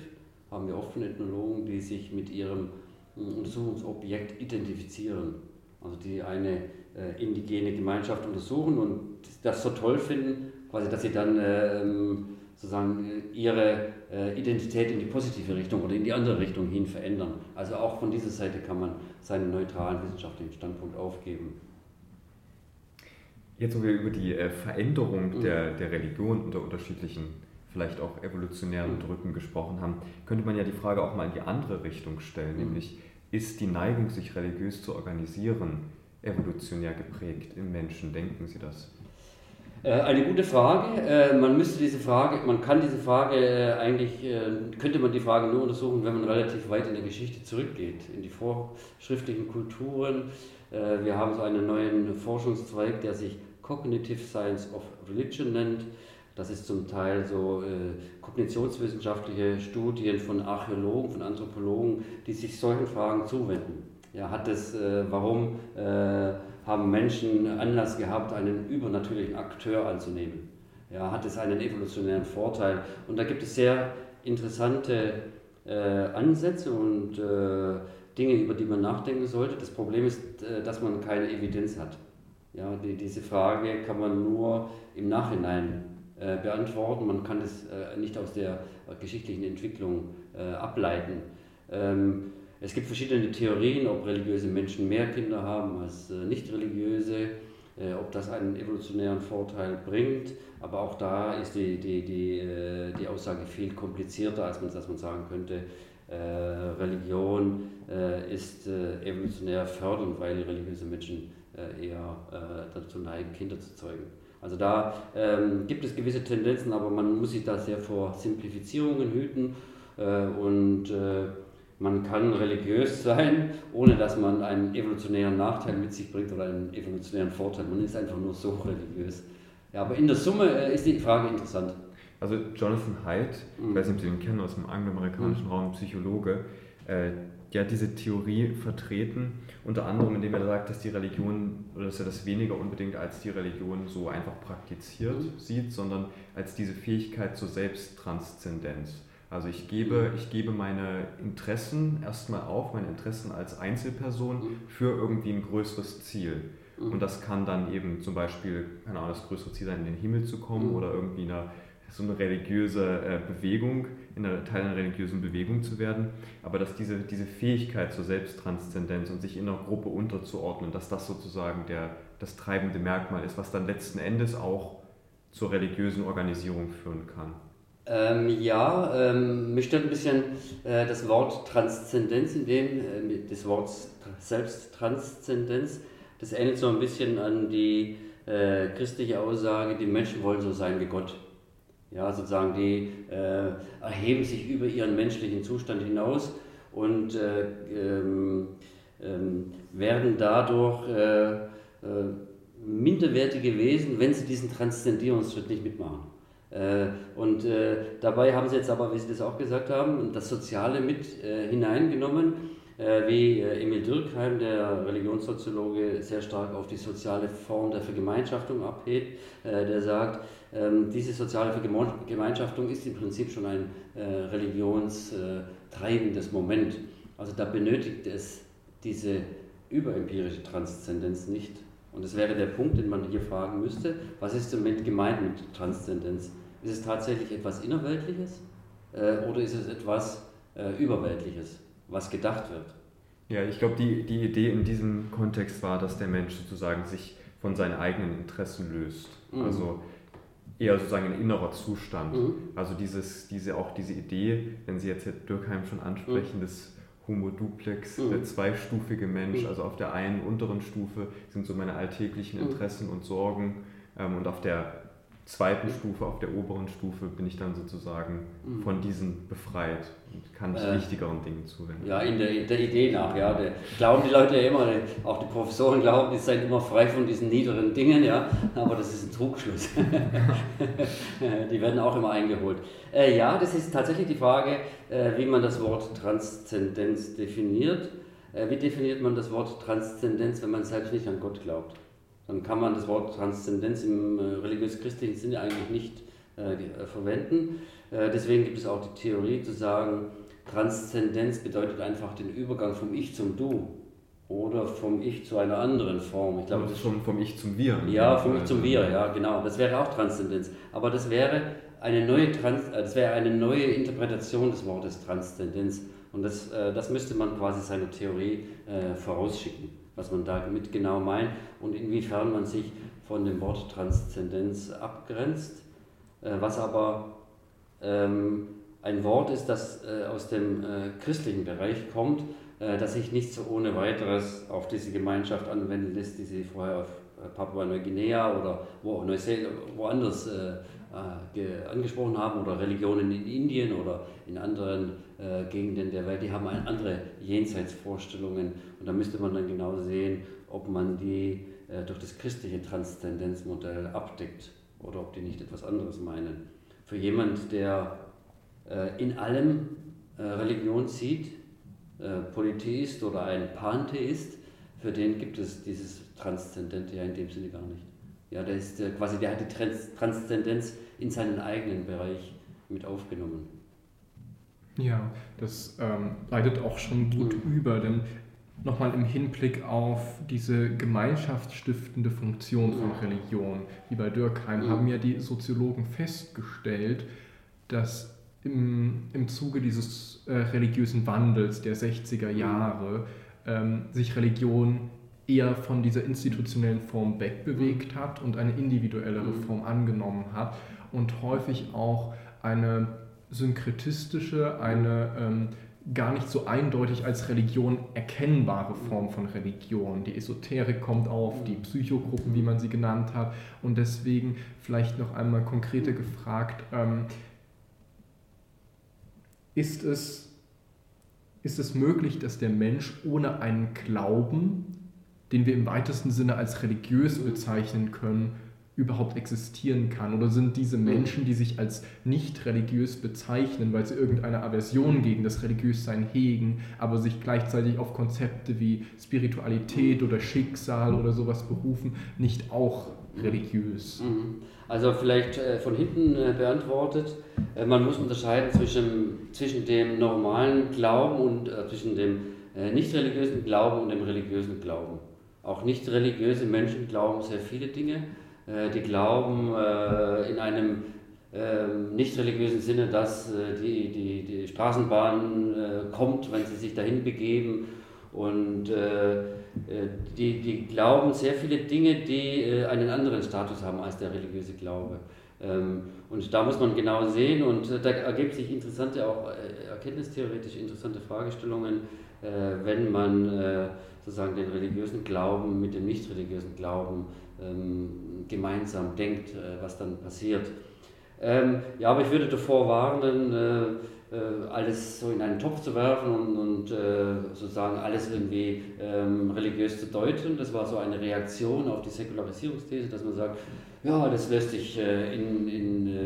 haben wir oft von Ethnologen, die sich mit ihrem Untersuchungsobjekt identifizieren. Also die eine äh, indigene Gemeinschaft untersuchen und das so toll finden, quasi, dass sie dann ähm, sozusagen äh, ihre äh, Identität in die positive Richtung oder in die andere Richtung hin verändern. Also auch von dieser Seite kann man seinen neutralen wissenschaftlichen Standpunkt aufgeben. Jetzt, wo wir über die äh, Veränderung mhm. der, der Religion unter unterschiedlichen, vielleicht auch evolutionären mhm. Drücken gesprochen haben, könnte man ja die Frage auch mal in die andere Richtung stellen, mhm. nämlich ist die Neigung, sich religiös zu organisieren, evolutionär geprägt im Menschen? Denken Sie das? Äh, eine gute Frage. Äh, man müsste diese Frage, man kann diese Frage äh, eigentlich, könnte man die Frage nur untersuchen, wenn man relativ weit in der Geschichte zurückgeht, in die vorschriftlichen Kulturen. Wir haben so einen neuen Forschungszweig, der sich Cognitive Science of Religion nennt. Das ist zum Teil so kognitionswissenschaftliche Studien von Archäologen, von Anthropologen, die sich solchen Fragen zuwenden. Ja, hat es, warum haben Menschen Anlass gehabt, einen übernatürlichen Akteur anzunehmen. Ja, hat es einen evolutionären Vorteil. Und da gibt es sehr interessante äh, Ansätze und äh, Dinge, über die man nachdenken sollte. Das Problem ist, äh, dass man keine Evidenz hat. Ja, die, diese Frage kann man nur im Nachhinein äh, beantworten. Man kann es äh, nicht aus der geschichtlichen Entwicklung äh, ableiten. Ähm, Es gibt verschiedene Theorien, ob religiöse Menschen mehr Kinder haben als äh, nicht religiöse, äh, ob das einen evolutionären Vorteil bringt. Aber auch da ist die, die, die, äh, die Aussage viel komplizierter, als man, als man sagen könnte, Religion ist evolutionär fördernd, weil religiöse Menschen eher dazu neigen, Kinder zu zeugen. Also da ähm, gibt es gewisse Tendenzen, aber man muss sich da sehr vor Simplifizierungen hüten und man kann religiös sein, ohne dass man einen evolutionären Nachteil mit sich bringt oder einen evolutionären Vorteil. Man ist einfach nur so religiös. Ja, aber in der Summe äh, ist die Frage interessant. Also Jonathan Haidt, mhm. ich weiß nicht, ob Sie ihn kennen aus dem angloamerikanischen mhm. Raum, Psychologe, äh, der hat diese Theorie vertreten, unter anderem indem er sagt, dass die Religion, oder dass er das weniger unbedingt als die Religion so einfach praktiziert mhm. sieht, sondern als diese Fähigkeit zur Selbsttranszendenz. Also ich gebe, mhm. ich gebe meine Interessen erstmal auf, meine Interessen als Einzelperson mhm. für irgendwie ein größeres Ziel. Mhm. Und das kann dann eben zum Beispiel, keine Ahnung, das größere Ziel sein, in den Himmel zu kommen oder irgendwie eine, so eine religiöse äh, Bewegung, in einer Teil einer religiösen Bewegung zu werden. Aber dass diese, diese Fähigkeit zur Selbsttranszendenz und sich in einer Gruppe unterzuordnen, dass das sozusagen der, das treibende Merkmal ist, was dann letzten Endes auch zur religiösen Organisierung führen kann. Ähm, ja, ähm, mich stört ein bisschen äh, das Wort Transzendenz in dem, äh, das Wort Selbsttranszendenz. Das ähnelt so ein bisschen an die äh, christliche Aussage, die Menschen wollen so sein wie Gott. Ja, sozusagen, die äh, erheben sich über ihren menschlichen Zustand hinaus und äh, ähm, ähm, werden dadurch äh, minderwertige Wesen, wenn sie diesen Transzendierungsschritt nicht mitmachen. Äh, und äh, dabei haben sie jetzt aber, wie Sie das auch gesagt haben, das Soziale mit äh, hineingenommen, wie Emil Dürkheim, der Religionssoziologe, sehr stark auf die soziale Form der Vergemeinschaftung abhebt, der sagt, ähm, diese soziale Vergemeinschaftung ist im Prinzip schon ein religionstreibendes Moment. Also da benötigt es diese überempirische Transzendenz nicht. Und das wäre der Punkt, den man hier fragen müsste, was ist im Moment gemeint mit Transzendenz? Ist es tatsächlich etwas Innerweltliches äh, oder ist es etwas äh, Überweltliches, was gedacht wird? Ja, ich glaube, die, die Idee in diesem Kontext war, dass der Mensch sozusagen sich von seinen eigenen Interessen löst. Mhm. Also eher sozusagen ein innerer Zustand. Mhm. Also dieses, diese, auch diese Idee, wenn Sie jetzt Dürkheim schon ansprechen, mhm. des Homo duplex, mhm. der zweistufige Mensch, mhm. also auf der einen unteren Stufe sind so meine alltäglichen mhm. Interessen und Sorgen ähm, und auf der zweiten Stufe, auf der oberen Stufe, bin ich dann sozusagen mhm. von diesen befreit und kann mich äh, wichtigeren Dingen zuwenden. Ja, in der, der Idee nach, ja. Der, glauben die Leute ja immer, auch die Professoren glauben, die seien immer frei von diesen niederen Dingen, ja, aber das ist ein Trugschluss. die werden auch immer eingeholt. Äh, ja, das ist tatsächlich die Frage, äh, wie man das Wort Transzendenz definiert. Äh, wie definiert man das Wort Transzendenz, wenn man selbst nicht an Gott glaubt? Dann kann man das Wort Transzendenz im äh, religiös-christlichen Sinne eigentlich nicht äh, äh, verwenden. Deswegen gibt es auch die Theorie zu sagen, Transzendenz bedeutet einfach den Übergang vom Ich zum Du oder vom Ich zu einer anderen Form. Ich glaube, das ist schon vom Ich zum Wir. Ja, vom Ich zum Wir, ja, genau. Das wäre auch Transzendenz. Aber das wäre eine neue, Trans das wäre eine neue Interpretation des Wortes Transzendenz. Und das, das müsste man quasi seiner Theorie vorausschicken was man damit genau meint und inwiefern man sich von dem Wort Transzendenz abgrenzt, äh, was aber ähm, ein Wort ist, das äh, aus dem äh, christlichen Bereich kommt, das sich nicht so ohne weiteres auf diese Gemeinschaft anwenden lässt, die sie vorher auf Papua-Neuguinea oder wo, woanders angesprochen haben oder Religionen in Indien oder in anderen äh, Gegenden der Welt, die haben andere Jenseitsvorstellungen und da müsste man dann genau sehen, ob man die äh, durch das christliche Transzendenzmodell abdeckt oder ob die nicht etwas anderes meinen. Für jemand, der äh, in allem äh, Religion sieht, äh, Polytheist oder ein Pantheist, für den gibt es dieses Transzendente ja in dem Sinne gar nicht. Ja, der ist äh, quasi, der hat die Trans Transzendenz in seinen eigenen Bereich mit aufgenommen. Ja, das ähm, leitet auch schon gut mhm. über, denn nochmal im Hinblick auf diese gemeinschaftsstiftende Funktion von Religion, wie bei Dürkheim, mhm. haben ja die Soziologen festgestellt, dass im, im Zuge dieses äh, religiösen Wandels der 60er Jahre ähm, sich Religion eher von dieser institutionellen Form wegbewegt hat und eine individuellere mhm. Form angenommen hat und häufig auch eine synkretistische, eine ähm, gar nicht so eindeutig als Religion erkennbare Form von Religion. Die Esoterik kommt auf, die Psychogruppen, wie man sie genannt hat. Und deswegen vielleicht noch einmal konkreter gefragt, ähm, ist, es, ist es möglich, dass der Mensch ohne einen Glauben, den wir im weitesten Sinne als religiös bezeichnen können, überhaupt existieren kann? Oder sind diese. Menschen, die sich als nicht religiös bezeichnen, weil sie irgendeine Aversion gegen das Religiössein hegen, aber sich gleichzeitig auf Konzepte wie Spiritualität oder Schicksal oder sowas berufen, nicht auch religiös? Mhm. Also vielleicht äh, von hinten äh, beantwortet, äh, man muss unterscheiden zwischen, zwischen dem normalen Glauben und zwischen dem nicht religiösen Glauben und dem religiösen Glauben. Auch nicht religiöse Menschen glauben sehr viele Dinge äh, die glauben äh, in einem ähm, nicht religiösen Sinne, dass äh, die, die, die Straßenbahn kommt, wenn sie sich dahin begeben. Und die, die glauben sehr viele Dinge, die einen anderen Status haben als der religiöse Glaube. Ähm, und da muss man genau sehen und da ergeben sich interessante, auch erkenntnistheoretisch interessante Fragestellungen, wenn man sozusagen den religiösen Glauben mit dem nicht religiösen Glauben ähm, gemeinsam denkt, äh, was dann passiert. Ähm, ja, aber ich würde davor warnen, äh, äh, alles so in einen Topf zu werfen und, und äh, sozusagen alles irgendwie ähm, religiös zu deuten. Das war so eine Reaktion auf die Säkularisierungsthese, dass man sagt, ja, das löst sich äh, in, in, äh,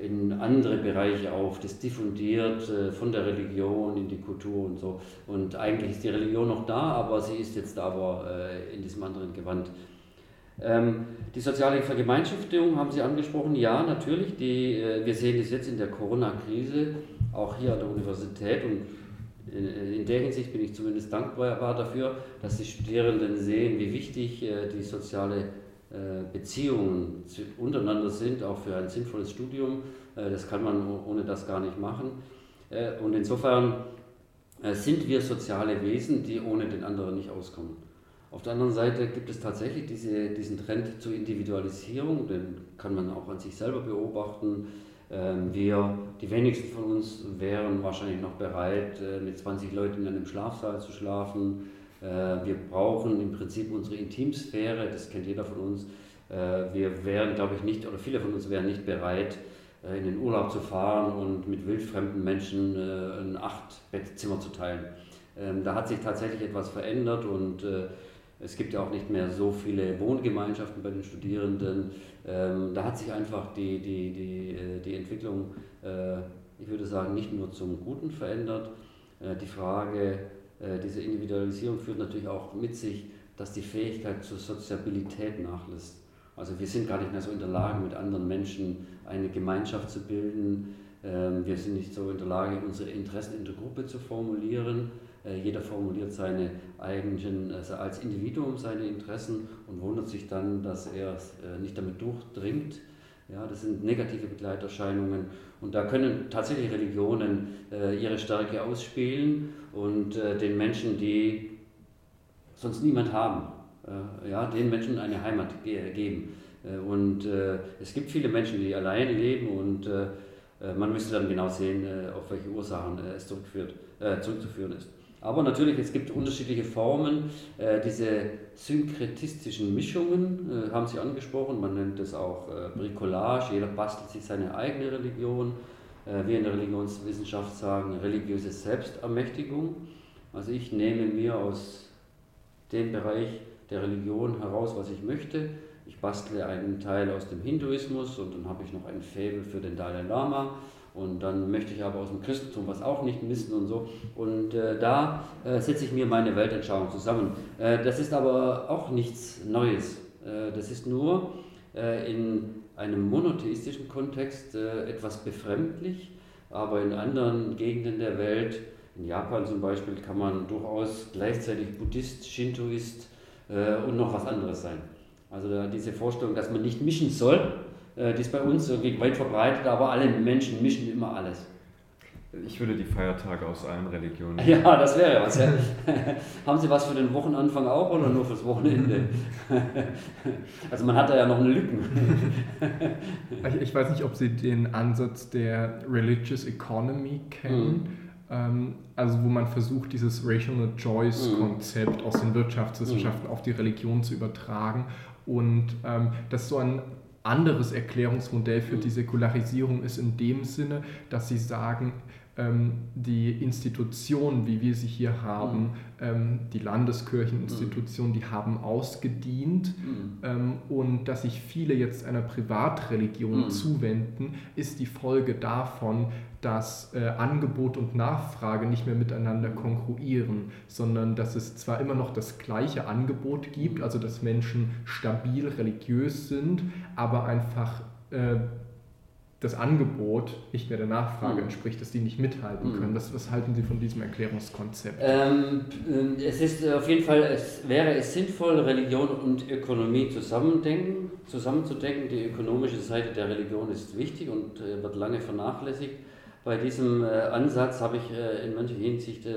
in andere Bereiche auf, das diffundiert von der Religion in die Kultur und so. Und eigentlich ist die Religion noch da, aber sie ist jetzt aber in diesem anderen Gewand. Ähm, die soziale Vergemeinschaftung haben Sie angesprochen. Ja, natürlich. Die, äh, wir sehen das jetzt in der Corona-Krise, auch hier an der Universität. Und in, in der Hinsicht bin ich zumindest dankbar dafür, dass die Studierenden sehen, wie wichtig äh, die soziale äh, Beziehungen untereinander sind, auch für ein sinnvolles Studium. Äh, das kann man ohne das gar nicht machen. Äh, und insofern äh, sind wir soziale Wesen, die ohne den anderen nicht auskommen. Auf der anderen Seite gibt es tatsächlich diese, diesen Trend zur Individualisierung, den kann man auch an sich selber beobachten. Ähm, wir, die wenigsten von uns wären wahrscheinlich noch bereit, äh, mit 20 Leuten in einem Schlafsaal zu schlafen. Äh, wir brauchen im Prinzip unsere Intimsphäre, das kennt jeder von uns. Äh, wir wären, glaube ich, nicht, oder viele von uns wären nicht bereit, in den Urlaub zu fahren und mit wildfremden Menschen ein Acht-Bettzimmer zu teilen. Ähm, da hat sich tatsächlich etwas verändert und es gibt ja auch nicht mehr so viele Wohngemeinschaften bei den Studierenden. Ähm, da hat sich einfach die, die, die, äh, die Entwicklung, äh, ich würde sagen, nicht nur zum Guten verändert. Äh, die Frage äh, dieser Individualisierung führt natürlich auch mit sich, dass die Fähigkeit zur Soziabilität nachlässt. Also wir sind gar nicht mehr so in der Lage, mit anderen Menschen eine Gemeinschaft zu bilden. Ähm, wir sind nicht so in der Lage, unsere Interessen in der Gruppe zu formulieren äh, jeder formuliert seine eigenen, also als Individuum seine Interessen und wundert sich dann, dass er äh, nicht damit durchdringt. Ja, das sind negative Begleiterscheinungen und da können tatsächlich Religionen äh, ihre Stärke ausspielen und äh, den Menschen, die sonst niemand haben, äh, ja, den Menschen eine Heimat ge geben. Äh, und es gibt viele Menschen, die alleine leben und man müsste dann genau sehen, auf welche Ursachen es zurückzuführen ist. Aber natürlich, es gibt unterschiedliche Formen. Äh, diese synkretistischen Mischungen äh, haben Sie angesprochen. Man nennt das auch äh, Bricolage. Jeder bastelt sich seine eigene Religion. Äh, wir in der Religionswissenschaft sagen religiöse Selbstermächtigung. Also ich nehme mir aus dem Bereich der Religion heraus, was ich möchte. Ich bastle einen Teil aus dem Hinduismus und dann habe ich noch ein Faible für den Dalai Lama und dann möchte ich aber aus dem Christentum was auch nicht missen und so. Und äh, da äh, setze ich mir meine Weltanschauung zusammen. Äh, das ist aber auch nichts Neues. Äh, das ist nur äh, in einem monotheistischen Kontext äh, etwas befremdlich, aber in anderen Gegenden der Welt, in Japan zum Beispiel, kann man durchaus gleichzeitig Buddhist, Shintoist und noch was anderes sein. Also diese Vorstellung, dass man nicht mischen soll, die ist bei uns weit verbreitet, aber alle Menschen mischen immer alles. Ich würde die Feiertage aus allen Religionen. Ja, das wäre was. Ja. Haben Sie was für den Wochenanfang auch oder nur fürs Wochenende? also man hat da ja noch eine Lücken. ich weiß nicht, ob Sie den Ansatz der Religious Economy kennen. Mhm. Ähm, also wo man versucht, dieses Rational Choice-Konzept mhm. aus den Wirtschaftswissenschaften mhm. auf die Religion zu übertragen. Und ähm, das ist so ein anderes Erklärungsmodell für die Säkularisierung ist in dem Sinne, dass sie sagen, die Institutionen, wie wir sie hier haben, mhm. ähm, die Landeskircheninstitutionen, die haben ausgedient mhm. ähm, und dass sich viele jetzt einer Privatreligion mhm. zuwenden, ist die Folge davon, dass äh, Angebot und Nachfrage nicht mehr miteinander konkurrieren, sondern dass es zwar immer noch das gleiche Angebot gibt, also dass Menschen stabil religiös sind, aber einfach äh, das Angebot nicht mehr der Nachfrage mhm. entspricht, dass die nicht mithalten mhm. können. Was, was halten Sie von diesem Erklärungskonzept? Ähm, ähm, es ist auf jeden Fall, es wäre es sinnvoll, Religion und Ökonomie zusammendenken, zusammenzudenken. Die ökonomische Seite der Religion ist wichtig und äh, wird lange vernachlässigt. Bei diesem äh, Ansatz habe ich äh, in mancher Hinsicht äh,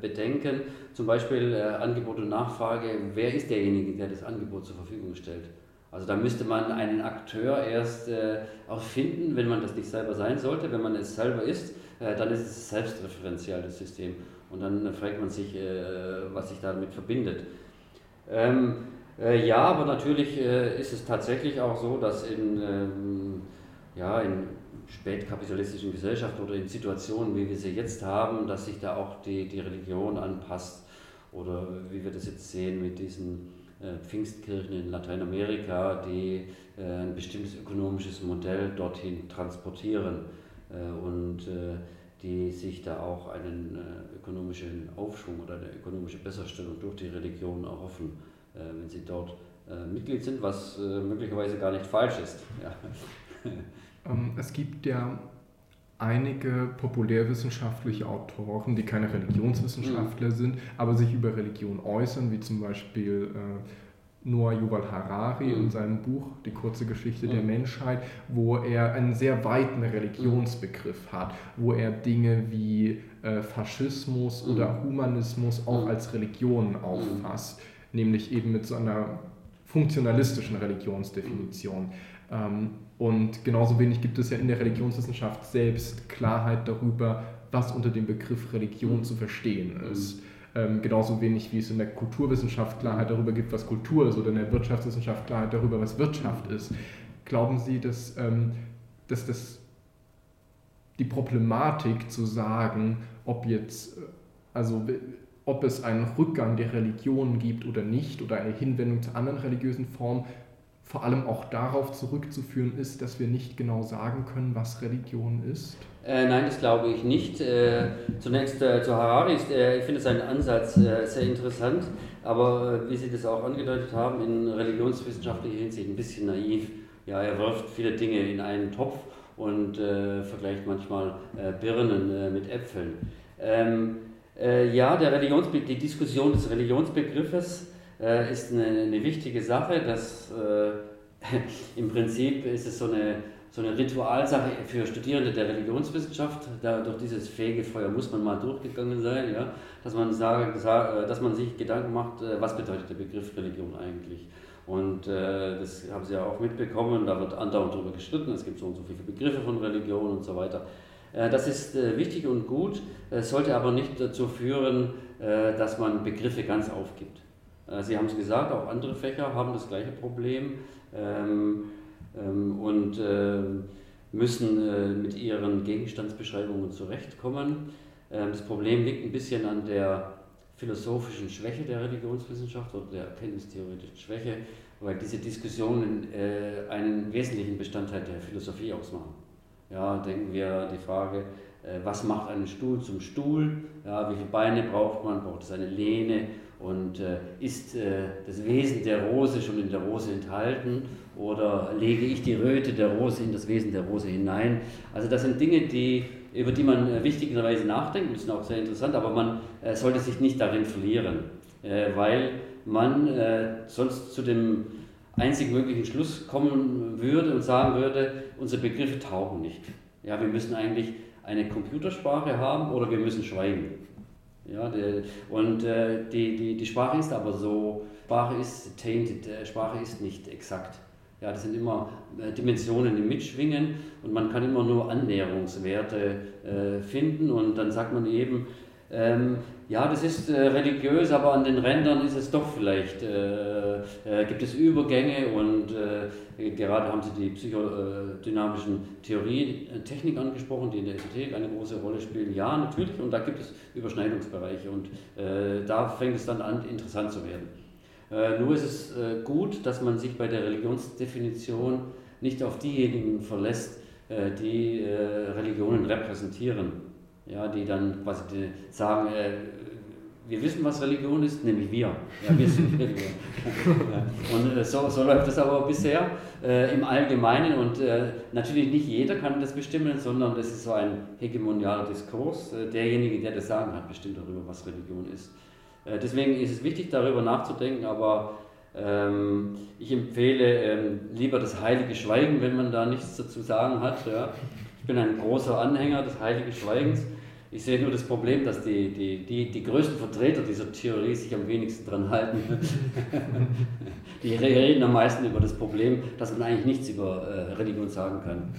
Bedenken, zum Beispiel äh, Angebot und Nachfrage. Wer ist derjenige, der das Angebot zur Verfügung stellt? Also da müsste man einen Akteur erst äh, auch finden, wenn man das nicht selber sein sollte. Wenn man es selber ist, äh, dann ist es selbstreferenzial, das System. Und dann fragt man sich, äh, was sich damit verbindet. Ähm, äh, ja, aber natürlich äh, ist es tatsächlich auch so, dass in, ähm, ja, in spätkapitalistischen Gesellschaften oder in Situationen, wie wir sie jetzt haben, dass sich da auch die, die Religion anpasst. Oder wie wir das jetzt sehen mit diesen Pfingstkirchen in Lateinamerika, die äh, ein bestimmtes ökonomisches Modell dorthin transportieren äh, und die sich da auch einen ökonomischen Aufschwung oder eine ökonomische Besserstellung durch die Religion erhoffen, wenn sie dort Mitglied sind, was möglicherweise gar nicht falsch ist. Ja. Ähm, es gibt ja einige populärwissenschaftliche Autoren, die keine Religionswissenschaftler mhm. sind, aber sich über Religion äußern, wie zum Beispiel äh, Noah Yuval Harari mhm. in seinem Buch Die kurze Geschichte mhm. der Menschheit, wo er einen sehr weiten Religionsbegriff hat, wo er Dinge wie äh, Faschismus mhm. oder Humanismus auch mhm. als Religion mhm. auffasst, nämlich eben mit so einer funktionalistischen Religionsdefinition. Ähm, und genauso wenig gibt es ja in der Religionswissenschaft selbst Klarheit darüber, was unter dem Begriff Religion zu verstehen ist. Ähm, genauso wenig wie es in der Kulturwissenschaft Klarheit darüber gibt, was Kultur ist, oder in der Wirtschaftswissenschaft Klarheit darüber, was Wirtschaft ist. Glauben Sie, dass, ähm, dass das die Problematik zu sagen, ob jetzt, also ob es einen Rückgang der Religion gibt oder nicht, oder eine Hinwendung zu anderen religiösen Formen, vor allem auch darauf zurückzuführen ist, dass wir nicht genau sagen können, was Religion ist? Äh, nein, das glaube ich nicht. Äh, zunächst äh, zu Harari, äh, ich finde seinen Ansatz äh, sehr interessant, aber äh, wie Sie das auch angedeutet haben, in religionswissenschaftlicher Hinsicht ein bisschen naiv. Ja, er wirft viele Dinge in einen Topf und vergleicht manchmal Birnen mit Äpfeln. Ähm, ja, der Religionsbe die Diskussion des Religionsbegriffes äh, ist eine, eine, wichtige Sache. Das, äh, Im Prinzip ist es so eine, so eine Ritualsache für Studierende der Religionswissenschaft. Da, durch dieses Fegefeuer muss man mal durchgegangen sein, ja? dass, man sagt, äh, dass man sich Gedanken macht, äh, was bedeutet der Begriff Religion eigentlich. Und äh, das haben Sie ja auch mitbekommen, da wird andauernd darüber gestritten, es gibt so und so viele Begriffe von Religion und so weiter. Äh, das ist wichtig und gut, sollte aber nicht dazu führen, dass man Begriffe ganz aufgibt. Äh, Sie haben es gesagt, auch andere Fächer haben das gleiche Problem ähm, ähm, und äh, müssen äh, mit ihren Gegenstandsbeschreibungen zurechtkommen. Ähm, das Problem liegt ein bisschen an der philosophischen Schwäche der Religionswissenschaft oder der erkenntnistheoretischen Schwäche, weil diese Diskussionen äh, einen wesentlichen Bestandteil der Philosophie ausmachen. Ja, denken wir die Frage, äh, was macht einen Stuhl zum Stuhl? Ja, wie viele Beine braucht man? Braucht es eine Lehne? Und äh, ist äh, das Wesen der Rose schon in der Rose enthalten oder lege ich die Röte der Rose in das Wesen der Rose hinein? Also das sind Dinge, die, über die man äh, wichtigerweise nachdenkt, das ist auch sehr interessant, aber man äh, sollte sich nicht darin verlieren, äh, weil man äh, sonst zu dem einzig möglichen Schluss kommen würde und sagen würde, unsere Begriffe tauchen nicht. Ja, wir müssen eigentlich eine Computersprache haben oder wir müssen schweigen. Ja, der, und äh, die, die, die Sprache ist aber so, Sprache ist tainted, äh, Sprache ist nicht exakt. Ja, das sind immer äh, Dimensionen, die mitschwingen und man kann immer nur Annäherungswerte äh, finden und dann sagt man eben, ähm, ja, das ist äh, religiös, aber an den Rändern ist es doch vielleicht, äh, äh, gibt es Übergänge und äh, gerade haben Sie die psychodynamischen Theorie, äh, Technik angesprochen, die in der Esoterik eine große Rolle spielen. Ja, natürlich, und da gibt es Überschneidungsbereiche und da fängt es dann an, interessant zu werden. nur ist es gut, dass man sich bei der Religionsdefinition nicht auf diejenigen verlässt, die Religionen repräsentieren ja, die dann quasi sagen, wir wissen, was Religion ist, nämlich wir. Ja, wir sind Religion. und äh, so, so, läuft das aber bisher äh, im Allgemeinen und äh, natürlich nicht jeder kann das bestimmen, sondern das ist so ein hegemonialer Diskurs. Äh, derjenige, der das Sagen hat, bestimmt darüber, was Religion ist. Äh, deswegen ist es wichtig, darüber nachzudenken, aber ähm, ich empfehle ähm, lieber das heilige Schweigen, wenn man da nichts dazu sagen hat. Ja. Ich bin ein großer Anhänger des heiligen Schweigens. Ich sehe nur das Problem, dass die, die, die, die größten Vertreter dieser Theorie sich am wenigsten dran halten. die reden am meisten über das Problem, dass man eigentlich nichts über äh, Religion sagen kann.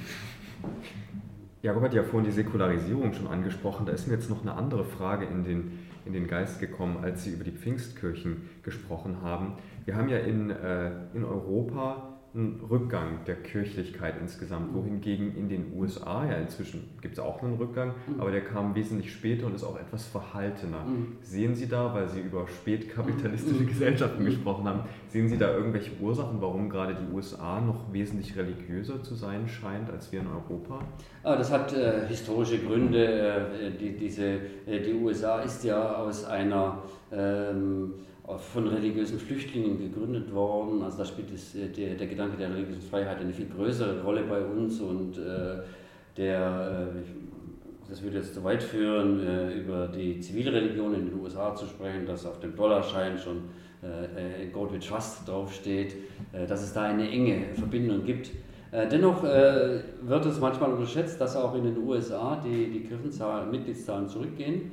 Jakob hat ja vorhin die Säkularisierung schon angesprochen. Da ist mir jetzt noch eine andere Frage in den, in den Geist gekommen, als Sie über die Pfingstkirchen gesprochen haben. Wir haben ja in, äh, in Europa einen Rückgang der Kirchlichkeit insgesamt, wohingegen in den USA ja inzwischen gibt es auch einen Rückgang, mhm. aber der kam wesentlich später und ist auch etwas verhaltener. Mhm. Sehen Sie da, weil Sie über spätkapitalistische mhm. Gesellschaften gesprochen haben, sehen Sie da irgendwelche Ursachen, warum gerade die USA noch wesentlich religiöser zu sein scheint als wir in Europa? Ah, das hat äh, historische Gründe. Äh, die, diese, äh, die USA ist ja aus einer ähm, von religiösen Flüchtlingen gegründet worden. Also da spielt das, äh, der, der Gedanke der religiösen Freiheit eine viel größere Rolle bei uns und äh, der, äh, das würde jetzt zu weit führen, äh, über die Zivilreligion in den USA zu sprechen, dass auf dem Dollarschein schon äh, Gold with Trust draufsteht, äh, dass es da eine enge Verbindung gibt. Dennoch wird es manchmal unterschätzt, dass auch in den USA die, die Kirchenzahl, Mitgliedszahlen zurückgehen.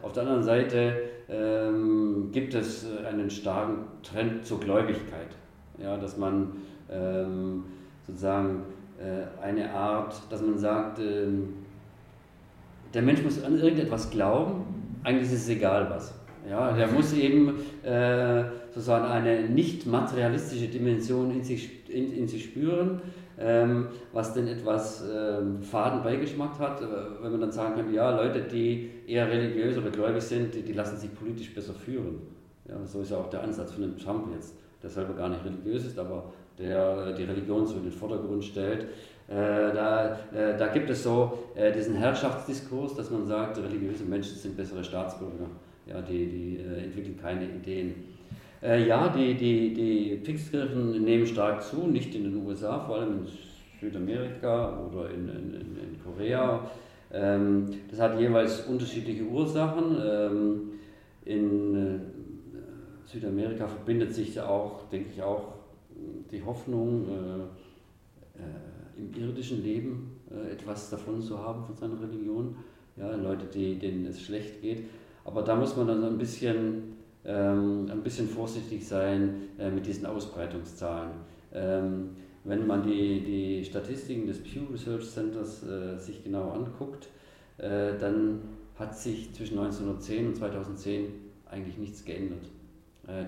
auf der anderen Seite ähm, gibt es äh, einen starken Trend zur Gläubigkeit. Ja, dass man ähm, sozusagen äh, eine Art, dass man sagt, ähm, der Mensch muss an irgendetwas glauben, eigentlich ist es egal was. Ja, der muss eben äh, sozusagen eine nicht materialistische Dimension in sich, in, in sich spüren ähm, was denn etwas ähm, faden Beigeschmack hat, äh, wenn man dann sagen kann, ja, Leute, die eher religiös oder gläubig sind, die, die lassen sich politisch besser führen. Ja, so ist ja auch der Ansatz von dem Trump jetzt, der selber gar nicht religiös ist, aber der die Religion so in den Vordergrund stellt. Äh, da, äh, da gibt es so äh, diesen Herrschaftsdiskurs, dass man sagt, religiöse Menschen sind bessere Staatsbürger. Ja, die, die äh, entwickeln keine Ideen. Äh, ja, die, die, die Pfingstkirchen nehmen stark zu, nicht in den USA, vor allem in Südamerika oder in, in, in Korea. Ähm, das hat jeweils unterschiedliche Ursachen. Ähm, in äh, Südamerika verbindet sich auch, denke ich, auch die Hoffnung, äh, äh, im irdischen Leben äh, etwas davon zu haben von seiner Religion. Ja, Leute, die, denen es schlecht geht. Aber da muss man dann so ein bisschen ähm, ein bisschen vorsichtig sein äh, mit diesen Ausbreitungszahlen. Ähm, wenn man die, die Statistiken des Pew Research Centers äh, sich genau anguckt, äh, dann hat sich zwischen 1910 und 2010 eigentlich nichts geändert.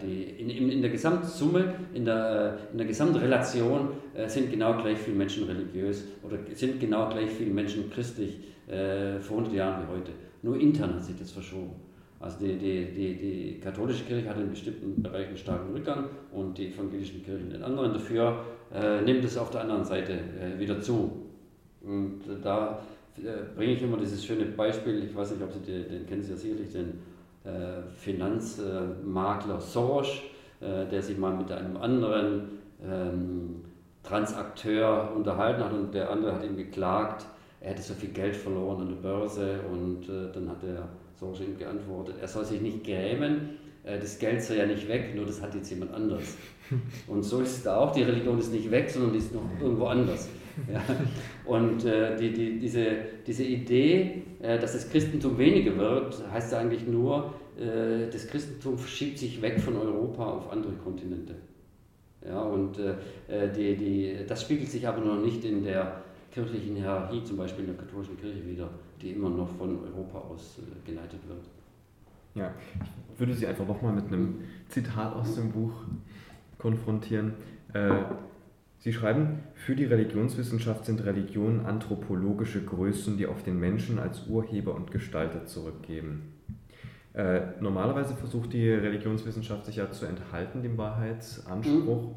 Die, in, in, in, der Gesamtsumme, in der, in der Gesamtrelation sind genau gleich viele Menschen religiös oder sind genau gleich viele Menschen christlich vor 100 Jahren wie heute. Nur intern hat sich das verschoben. Also die, die, die, die katholische Kirche hat in bestimmten Bereichen starken Rückgang und die evangelischen Kirchen in anderen. Dafür äh, nimmt es auf der anderen Seite äh, wieder zu. Und da äh, bringe ich immer dieses schöne Beispiel, ich weiß nicht, ob Sie den, den kennen Sie ja sicherlich, den äh, Finanzmakler Soros, äh, der sich mal mit einem anderen ähm, Transakteur unterhalten hat und der andere hat ihm geklagt, er hätte so viel Geld verloren an der Börse und äh, dann hat er so ihm geantwortet, er soll sich nicht grämen, äh, das Geld sei ja nicht weg, nur das hat jetzt jemand anders. Und so ist es da auch, die Religion ist nicht weg, sondern die ist noch irgendwo anders. Ja. Und äh, die, die, diese, diese Idee, äh, dass das Christentum weniger wird, heißt ja eigentlich nur, äh, das Christentum verschiebt sich weg von Europa auf andere Kontinente. Ja, und äh, äh, die, die, das spiegelt sich aber noch nicht in der kirchlichen Hierarchie, zum Beispiel in der katholischen Kirche wieder, die immer noch von Europa aus äh, geleitet wird. Ja, ich würde Sie einfach nochmal mit einem Zitat aus dem Buch konfrontieren. Äh, Sie schreiben, für die Religionswissenschaft sind Religionen anthropologische Größen, die auf den Menschen als Urheber und Gestalter zurückgeben. Äh, normalerweise versucht die Religionswissenschaft sich ja zu enthalten, dem Wahrheitsanspruch. Mhm.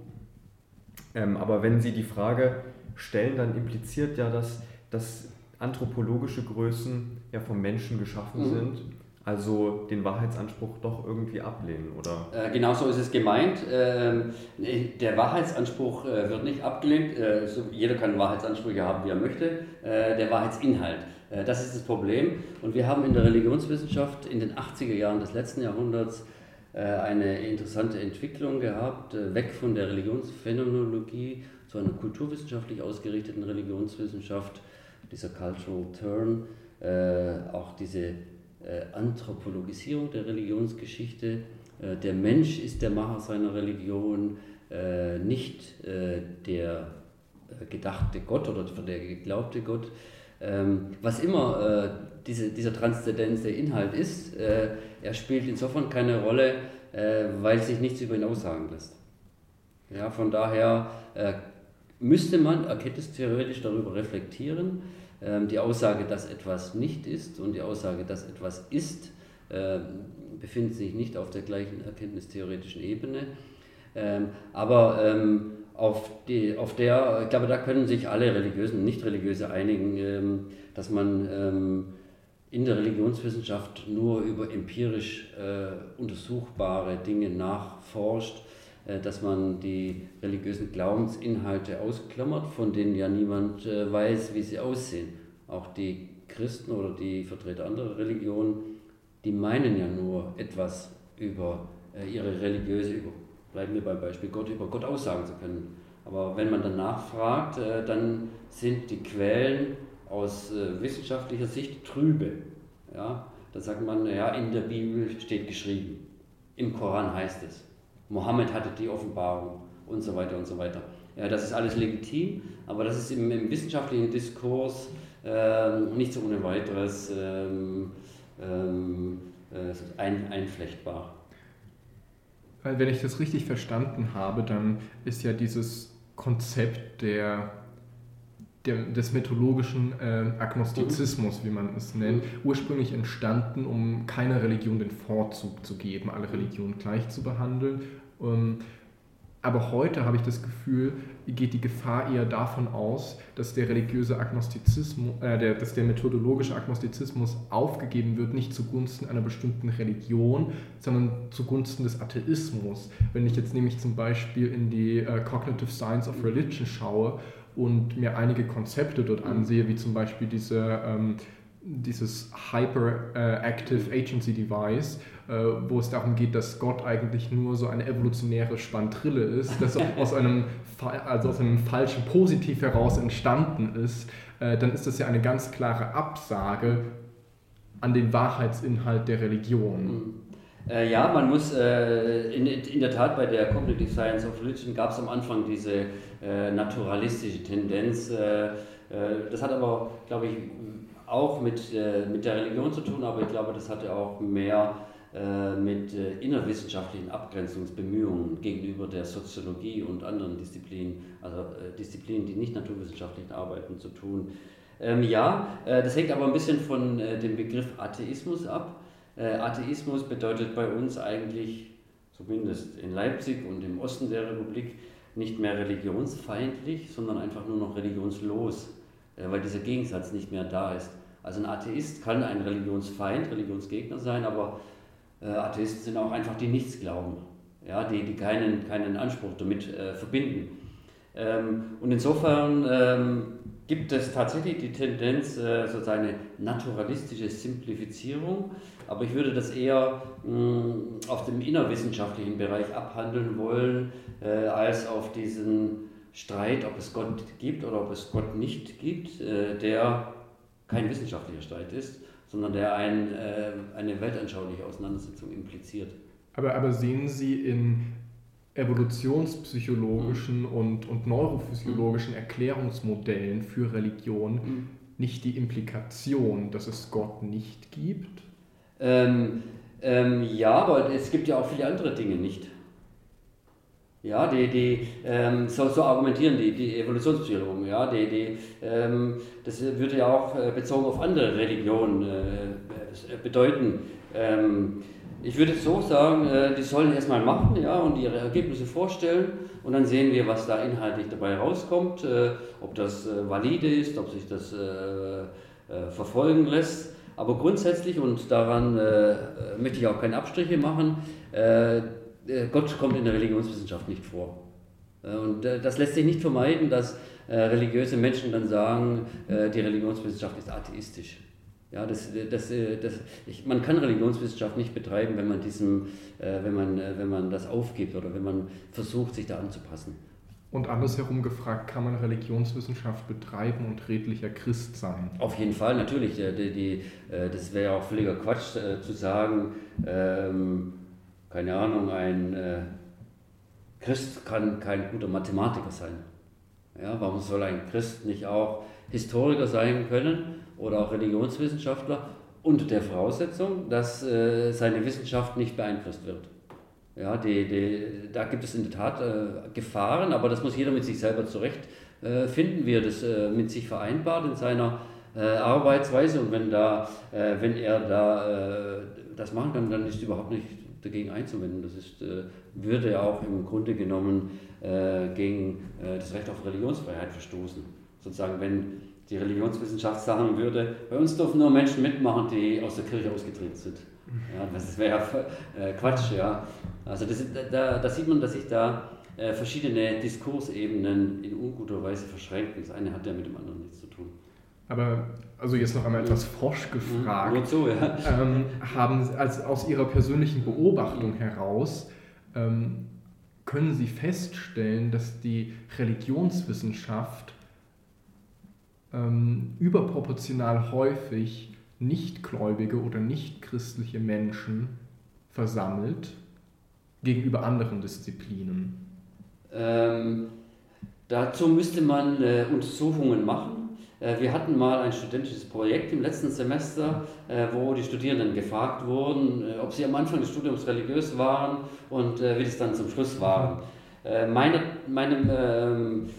Ähm, aber wenn Sie die Frage stellen, dann impliziert ja das, dass anthropologische Größen ja vom Menschen geschaffen mhm. sind also den Wahrheitsanspruch doch irgendwie ablehnen, oder? Äh, genau so ist es gemeint. Ähm, der Wahrheitsanspruch äh, wird nicht abgelehnt. Äh, so, jeder kann Wahrheitsansprüche haben, wie er möchte. Äh, der Wahrheitsinhalt, äh, das ist das Problem. Und wir haben in der Religionswissenschaft in den 80er Jahren des letzten Jahrhunderts äh, eine interessante Entwicklung gehabt, weg von der Religionsphänomenologie zu einer kulturwissenschaftlich ausgerichteten Religionswissenschaft, dieser Cultural Turn, auch diese äh, Anthropologisierung der Religionsgeschichte. Äh, der Mensch ist der Macher seiner Religion, äh, nicht der gedachte Gott oder der geglaubte Gott. Ähm, was immer diese, dieser Transzendenz der Inhalt ist, er spielt insofern keine Rolle, weil sich nichts über ihn aussagen lässt. Ja, von daher müsste man erkenntnistheoretisch darüber reflektieren, die Aussage, dass etwas nicht ist und die Aussage, dass etwas ist, ähm, befinden sich nicht auf der gleichen erkenntnistheoretischen Ebene. Ähm, aber auf, die, auf der, ich glaube, da können sich alle Religiösen und Nicht-Religiöse einigen, dass man in der Religionswissenschaft nur über empirisch äh, untersuchbare Dinge nachforscht dass man die religiösen Glaubensinhalte ausklammert, von denen ja niemand äh, weiß, wie sie aussehen. Auch die Christen oder die Vertreter anderer Religionen, die meinen ja nur etwas über äh, ihre religiöse, über, bleiben wir beim Beispiel Gott, über Gott aussagen zu können. Aber wenn man dann nachfragt, dann sind die Quellen aus wissenschaftlicher Sicht trübe. Ja, da sagt man, ja, in der Bibel steht geschrieben, im Koran heißt es. Mohammed hatte die Offenbarung und so weiter und so weiter. Ja, das ist alles legitim, aber das ist im, im wissenschaftlichen Diskurs ähm, nicht so ohne weiteres ähm, ähm, äh, ein, einflechtbar. Wenn ich das richtig verstanden habe, dann ist ja dieses Konzept der, der des methodologischen äh, Agnostizismus, mhm. wie man es nennt, mhm. ursprünglich entstanden, um keiner Religion den Vorzug zu geben, alle Religionen gleich zu behandeln ähm, aber heute habe ich das Gefühl, geht die Gefahr eher davon aus, dass der religiöse Agnostizismus, äh, der, dass der methodologische Agnostizismus aufgegeben wird, nicht zugunsten einer bestimmten Religion, sondern zugunsten des Atheismus. Wenn ich jetzt nämlich zum Beispiel in die äh, Cognitive Science of Religion schaue und mir einige Konzepte dort ansehe, wie zum Beispiel diese ähm, dieses Hyperactive Agency Device, äh, wo es darum geht, dass Gott eigentlich nur so eine evolutionäre Spantrille ist, das aus einem, also aus einem falschen Positiv heraus entstanden ist, äh, dann ist das ja eine ganz klare Absage an den Wahrheitsinhalt der Religion. Mhm. Äh, ja, man muss äh, in, in, der Tat bei der Cognitive Science of Religion gab es am Anfang diese äh, naturalistische Tendenz. Äh, das hat aber, glaube ich, auch mit, äh, mit der Religion zu tun, aber ich glaube, das hatte auch mehr äh, mit äh, innerwissenschaftlichen Abgrenzungsbemühungen gegenüber der Soziologie und anderen Disziplinen, also äh, Disziplinen, die nicht naturwissenschaftlich arbeiten, zu tun. Ähm, ja, äh, das hängt aber ein bisschen von äh, dem Begriff Atheismus ab. Atheismus bedeutet bei uns eigentlich, zumindest in Leipzig und im Osten der Republik, nicht mehr religionsfeindlich, sondern einfach nur noch religionslos, weil dieser Gegensatz nicht mehr da ist. Also ein Atheist kann ein Religionsfeind, Religionsgegner sein, aber äh, Atheisten sind auch einfach die nichts glauben, ja, die, die keinen, keinen Anspruch damit äh, verbinden. Ähm, und insofern ähm, gibt es tatsächlich die Tendenz, äh, sozusagen eine naturalistische Simplifizierung, aber ich würde das eher mh, auf dem innerwissenschaftlichen Bereich abhandeln wollen, äh, als auf diesen Streit, ob es Gott gibt oder ob es Gott nicht gibt, äh, der kein wissenschaftlicher Streit ist, sondern der ein, äh, eine weltanschauliche Auseinandersetzung impliziert. Aber, aber sehen Sie in evolutionspsychologischen mhm. und, und neurophysiologischen mhm. Erklärungsmodellen für Religion mhm. nicht die Implikation, dass es Gott nicht gibt? Ähm, ähm, ja, aber es gibt ja auch viele andere Dinge nicht. Ja, die, die, ähm, so, so argumentieren die, die Evolutionspsychologen. Ja, die, die, ähm, das würde ja auch äh, bezogen auf andere Religionen äh, bedeuten. Ähm, ich würde so sagen, äh, die sollen erstmal machen ja, und ihre Ergebnisse vorstellen und dann sehen wir, was da inhaltlich dabei rauskommt, äh, ob das äh, valide ist, ob sich das verfolgen lässt. Aber grundsätzlich, und daran möchte ich auch keine Abstriche machen, Gott kommt in der Religionswissenschaft nicht vor. Und das lässt sich nicht vermeiden, dass religiöse Menschen dann sagen, die Religionswissenschaft ist atheistisch. Ja, das, das, das, ich, man kann Religionswissenschaft nicht betreiben, wenn man, diesem, äh, wenn, man, äh, wenn man das aufgibt oder wenn man versucht, sich da anzupassen. Und andersherum gefragt, kann man Religionswissenschaft betreiben und redlicher Christ sein? Auf jeden Fall, natürlich. Die, die, äh, das wäre ja auch völliger Quatsch äh, zu sagen, ähm, keine Ahnung, ein äh, Christ kann kein guter Mathematiker sein. Ja, warum soll ein Christ nicht auch Historiker sein können? oder auch Religionswissenschaftler unter der Voraussetzung, dass äh, seine Wissenschaft nicht beeinflusst wird. Ja, die, die, da gibt es in der Tat äh, Gefahren, aber das muss jeder mit sich selber zurechtfinden, äh, wie er das äh, mit sich vereinbart in seiner äh, Arbeitsweise. Und wenn, da, äh, wenn er da das machen kann, dann ist überhaupt nicht dagegen einzuwenden. Das ist, würde ja auch im Grunde genommen gegen das Recht auf Religionsfreiheit verstoßen. Sozusagen, wenn die Religionswissenschaft sagen würde, bei uns dürfen nur Menschen mitmachen, die aus der Kirche ausgetreten sind. Ja, das wäre ja äh, Quatsch, ja. Also das, da, da, sieht man, dass sich da äh, verschiedene Diskursebenen in unguter Weise verschränken. Das eine hat ja mit dem anderen nichts zu tun. Aber also jetzt noch einmal etwas forsch gefragt. Nur so, ja. ähm, haben also aus Ihrer persönlichen Beobachtung heraus ähm, können Sie feststellen, dass die Religionswissenschaft ähm, überproportional häufig nichtgläubige oder nichtchristliche Menschen versammelt gegenüber anderen Disziplinen? Ähm, dazu müsste man äh, Untersuchungen machen. Äh, wir hatten mal ein studentisches Projekt im letzten Semester, äh, wo die Studierenden gefragt wurden, äh, ob sie am Anfang des Studiums religiös waren und wie das dann zum Schluss. Äh, meine, meinem ähm,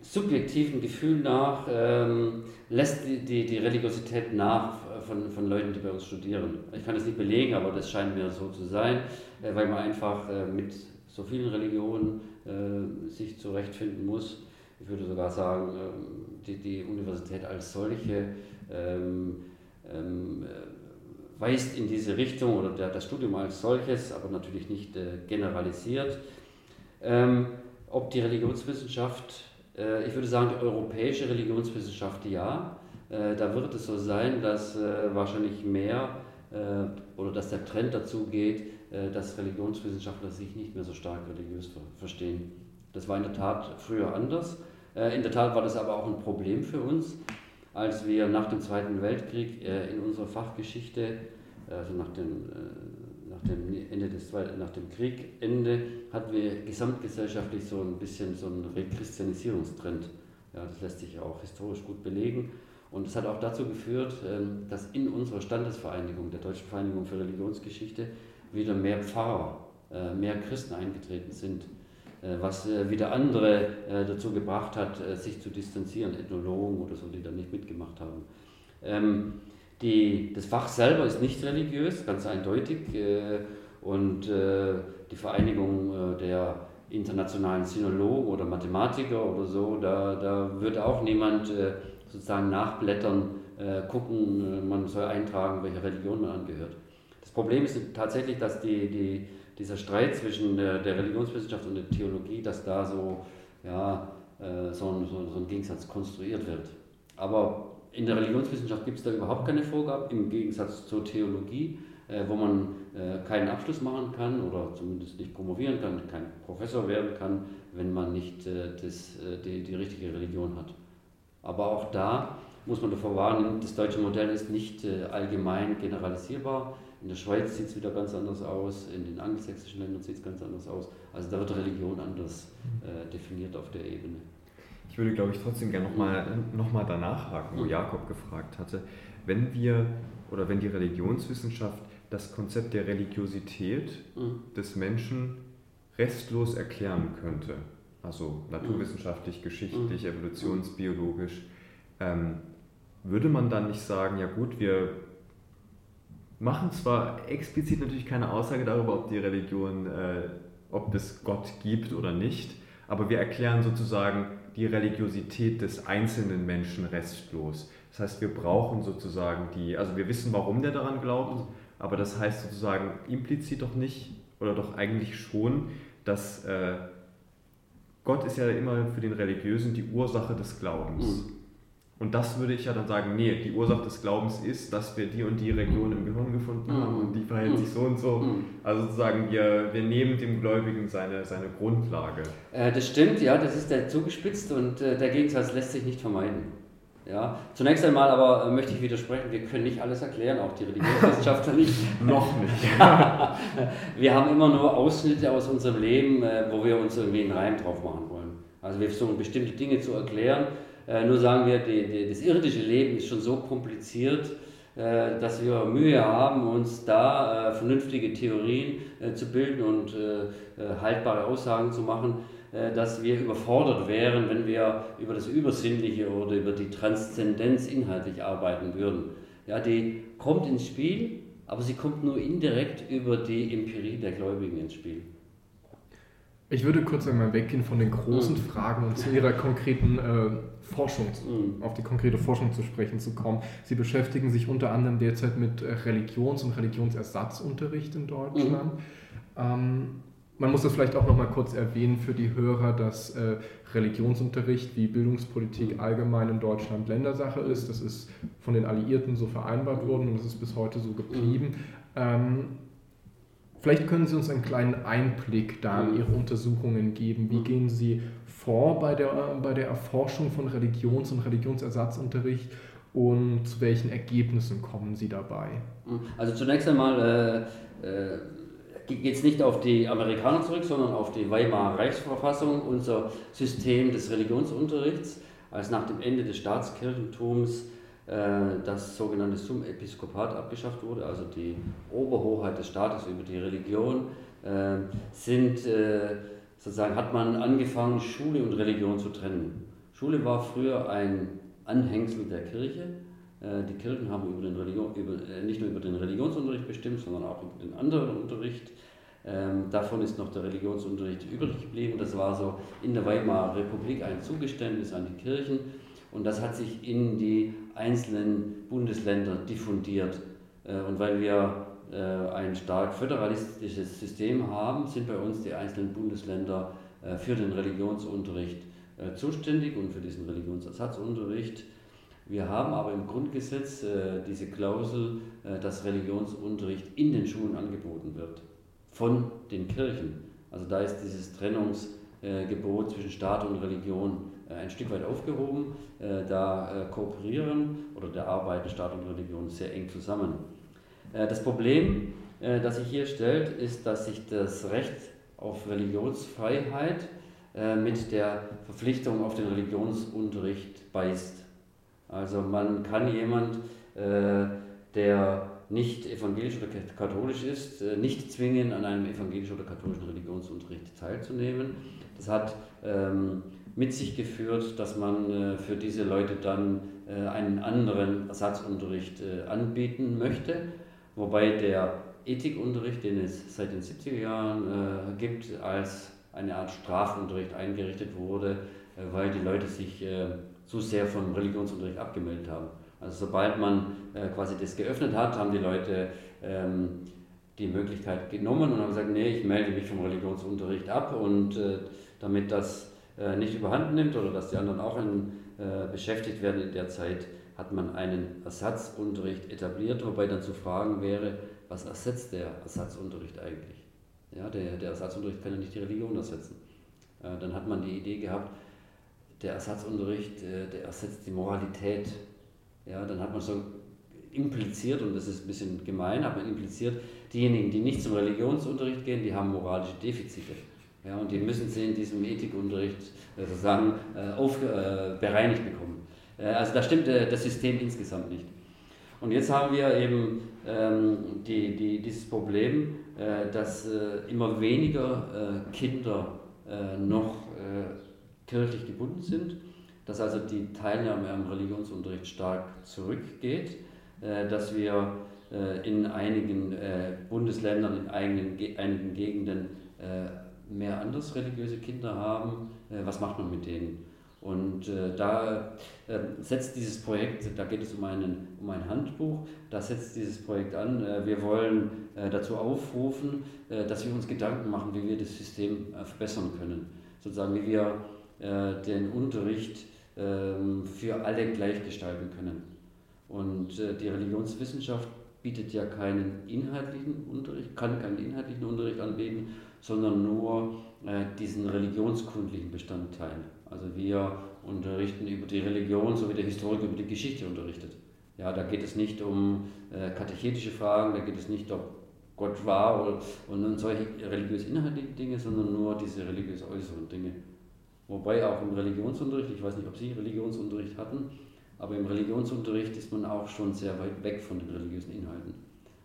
subjektiven Gefühl nach ähm, lässt die, die, die, Religiosität nach von, von Leuten, die bei uns studieren. Ich kann das nicht belegen, aber das scheint mir so zu sein, äh, weil man einfach äh, mit so vielen Religionen äh, sich zurechtfinden muss. Ich würde sogar sagen, ähm, die, die Universität als solche ähm, ähm, äh, weist in diese Richtung oder der, das Studium als solches, aber natürlich nicht äh, generalisiert. Ähm, ob die Religionswissenschaft äh, ich würde sagen, die europäische Religionswissenschaft ja. Äh, da wird es so sein, dass äh, wahrscheinlich mehr oder dass der Trend dazu geht, dass Religionswissenschaftler sich nicht mehr so stark religiös verstehen. Das war in der Tat früher anders. In der Tat war das aber auch ein Problem für uns, als wir nach dem Zweiten Weltkrieg in unserer Fachgeschichte, also nach dem nach dem Ende des nach dem Kriegende hatten wir gesamtgesellschaftlich so ein bisschen so einen Rechristianisierungstrend. Ja, das lässt sich auch historisch gut belegen. Und es hat auch dazu geführt, ähm, dass in unserer Standesvereinigung, der Deutschen Vereinigung für Religionsgeschichte, wieder mehr Pfarrer, äh, mehr Christen eingetreten sind, äh, was äh, wieder andere dazu gebracht hat, sich zu distanzieren, Ethnologen oder so, die da nicht mitgemacht haben. Ähm, die, das Fach selber ist nicht religiös, ganz eindeutig. Und die Vereinigung der internationalen Sinologen oder Mathematiker oder so, da, da wird auch niemand sozusagen nachblättern, gucken, man soll eintragen, welcher Religion man angehört. Das Problem ist tatsächlich, dass die, die, dieser Streit zwischen der, der Religionswissenschaft und der Theologie, dass da so ja, äh, so, ein, so, so ein Gegensatz konstruiert wird. Aber in der Religionswissenschaft gibt es da überhaupt keine Vorgabe, im Gegensatz zur Theologie, äh, wo man äh, keinen Abschluss machen kann oder zumindest nicht promovieren kann, kein Professor werden kann, wenn man nicht äh, das, äh, die, die richtige Religion hat. Aber auch da muss man davor warnen, das deutsche Modell ist nicht äh, allgemein generalisierbar. In der Schweiz sieht es wieder ganz anders aus, in den angelsächsischen Ländern sieht es ganz anders aus. Also da wird Religion anders äh, definiert auf der Ebene. Ich würde, glaube ich, trotzdem gerne nochmal noch mal danach haken, wo Jakob gefragt hatte. Wenn wir oder wenn die Religionswissenschaft das Konzept der Religiosität mhm. des Menschen restlos erklären könnte, also naturwissenschaftlich, geschichtlich, mhm. evolutionsbiologisch, ähm, würde man dann nicht sagen, ja gut, wir machen zwar explizit natürlich keine Aussage darüber, ob die Religion, äh, ob es Gott gibt oder nicht, aber wir erklären sozusagen die Religiosität des einzelnen Menschen restlos. Das heißt, wir brauchen sozusagen die, also wir wissen, warum der daran glaubt, aber das heißt sozusagen implizit doch nicht oder doch eigentlich schon, dass äh, Gott ist ja immer für den Religiösen die Ursache des Glaubens. Mhm. Und das würde ich ja dann sagen, nee, die Ursache des Glaubens ist, dass wir die und die Region im Gehirn gefunden haben und die verhält sich so und so. Also sozusagen, wir, wir nehmen dem Gläubigen seine, seine Grundlage. Äh, das stimmt, ja, das ist der zugespitzt und äh, der Gegensatz lässt sich nicht vermeiden. Ja, zunächst einmal aber äh, möchte ich widersprechen, wir können nicht alles erklären, auch die Religionswissenschaftler nicht. Noch nicht. wir haben immer nur Ausschnitte aus unserem Leben, äh, wo wir uns irgendwie einen Reim drauf machen wollen. Also wir versuchen bestimmte Dinge zu erklären äh, nur sagen wir, die, die, das irdische Leben ist schon so kompliziert, dass wir Mühe haben, uns da vernünftige Theorien zu bilden und haltbare Aussagen zu machen, dass wir überfordert wären, wenn wir über das Übersinnliche oder über die Transzendenz inhaltlich arbeiten würden. Ja, die kommt ins Spiel, aber sie kommt nur indirekt über die Empirie der Gläubigen ins Spiel. Ich würde kurz einmal weggehen von den großen mhm. Fragen und zu Ihrer konkreten äh, Forschung, mhm. auf die konkrete Forschung zu sprechen zu kommen. Sie beschäftigen sich unter anderem derzeit mit äh, Religions- und Religionsersatzunterricht in Deutschland. Mhm. Ähm, man muss das vielleicht auch noch mal kurz erwähnen für die Hörer, dass äh, Religionsunterricht wie Bildungspolitik mhm. allgemein in Deutschland Ländersache ist. Das ist von den Alliierten so vereinbart worden und es ist bis heute so geblieben. Mhm. Ähm, Vielleicht können Sie uns einen kleinen Einblick da in Ihre Untersuchungen geben. Wie gehen Sie vor bei der, bei der Erforschung von Religions- und Religionsersatzunterricht und zu welchen Ergebnissen kommen Sie dabei? Also zunächst einmal äh, äh, geht es nicht auf die Amerikaner zurück, sondern auf die Weimarer Reichsverfassung, unser System des Religionsunterrichts, als nach dem Ende des Staatskirchentums äh, das sogenannte Summepiskopat abgeschafft wurde, also die Oberhoheit des Staates über die Religion, äh, sind, äh, sozusagen hat man angefangen, Schule und Religion zu trennen. Schule war früher ein Anhängsel der Kirche. Die Kirchen haben über den Religion, über, nicht nur über den Religionsunterricht bestimmt, sondern auch über den anderen Unterricht. Ähm, davon ist noch der Religionsunterricht übrig geblieben. Das war so in der Weimarer Republik ein Zugeständnis an die Kirchen und das hat sich in die einzelnen Bundesländer diffundiert. Äh, und weil wir äh, ein stark föderalistisches System haben, sind bei uns die einzelnen Bundesländer äh, für den Religionsunterricht zuständig und für diesen Religionsersatzunterricht. Wir haben aber im Grundgesetz diese Klausel, dass Religionsunterricht in den Schulen angeboten wird von den Kirchen. Also da ist dieses Trennungsgebot zwischen Staat und Religion äh, ein Stück weit aufgehoben. Äh, da äh, kooperieren oder da arbeiten Staat und Religion sehr eng zusammen. Das Problem, das sich hier stellt, ist, dass sich das Recht auf Religionsfreiheit mit der Verpflichtung auf den Religionsunterricht beißt. Also man kann jemand, der nicht evangelisch oder katholisch ist, nicht zwingen, an einem evangelischen oder katholischen Religionsunterricht teilzunehmen. Das hat ähm, mit sich geführt, dass man äh, für diese Leute dann äh, einen anderen Ersatzunterricht äh, anbieten möchte, wobei der Ethikunterricht, den es seit den 70er Jahren gibt, als eine Art Strafunterricht eingerichtet wurde, weil die Leute sich zu sehr vom Religionsunterricht abgemeldet haben. Also sobald man quasi das geöffnet hat, haben die Leute ähm, die Möglichkeit genommen und haben gesagt, nee, ich melde mich vom Religionsunterricht ab und damit das äh, nicht überhand nimmt oder dass die anderen auch in, äh, beschäftigt werden in der Zeit, hat man einen Ersatzunterricht etabliert, wobei dann zu fragen wäre, was ersetzt der Ersatzunterricht eigentlich? Ja, der, der Ersatzunterricht kann ja nicht die Religion ersetzen. Äh, dann hat man die Idee gehabt, der Ersatzunterricht, äh, der ersetzt die Moralität. Ja, dann hat man so impliziert, und das ist ein bisschen gemein, aber impliziert, diejenigen, die nicht zum Religionsunterricht gehen, die haben moralische Defizite. Ja, und die müssen sie in diesem Ethikunterricht äh, sozusagen auf, äh, bereinigt bekommen. Äh, also da stimmt das System insgesamt nicht. Und jetzt haben wir eben ähm, die, die, dieses Problem, äh, dass äh, immer weniger äh, Kinder noch kirchlich gebunden sind, dass also die Teilnahme am Religionsunterricht stark zurückgeht, dass wir in einigen Bundesländern, in einigen, Gegenden mehr anders religiöse Kinder haben. Was macht man mit denen? Und äh, da äh, setzt dieses Projekt, da geht es um, einen, um ein Handbuch, da setzt dieses Projekt an. Äh, wir wollen äh, dazu aufrufen, äh, dass wir uns Gedanken machen, wie wir das System äh, verbessern können. Sozusagen, wie wir den Unterricht ähm, für alle gleich gestalten können. Und die Religionswissenschaft bietet ja keinen inhaltlichen Unterricht, kann keinen inhaltlichen Unterricht anbieten, sondern nur diesen religionskundlichen Bestandteil. Also wir unterrichten über die Religion, so wie der Historiker über die Geschichte unterrichtet. Ja, da geht es nicht um äh, katechetische Fragen, da geht es nicht, ob Gott war oder, und solche religiös-inhaltlichen Dinge, sondern nur diese religiös äußeren Dinge. Wobei auch im Religionsunterricht, ich weiß nicht, ob Sie Religionsunterricht hatten, aber im Religionsunterricht ist man auch schon sehr weit weg von den religiösen Inhalten.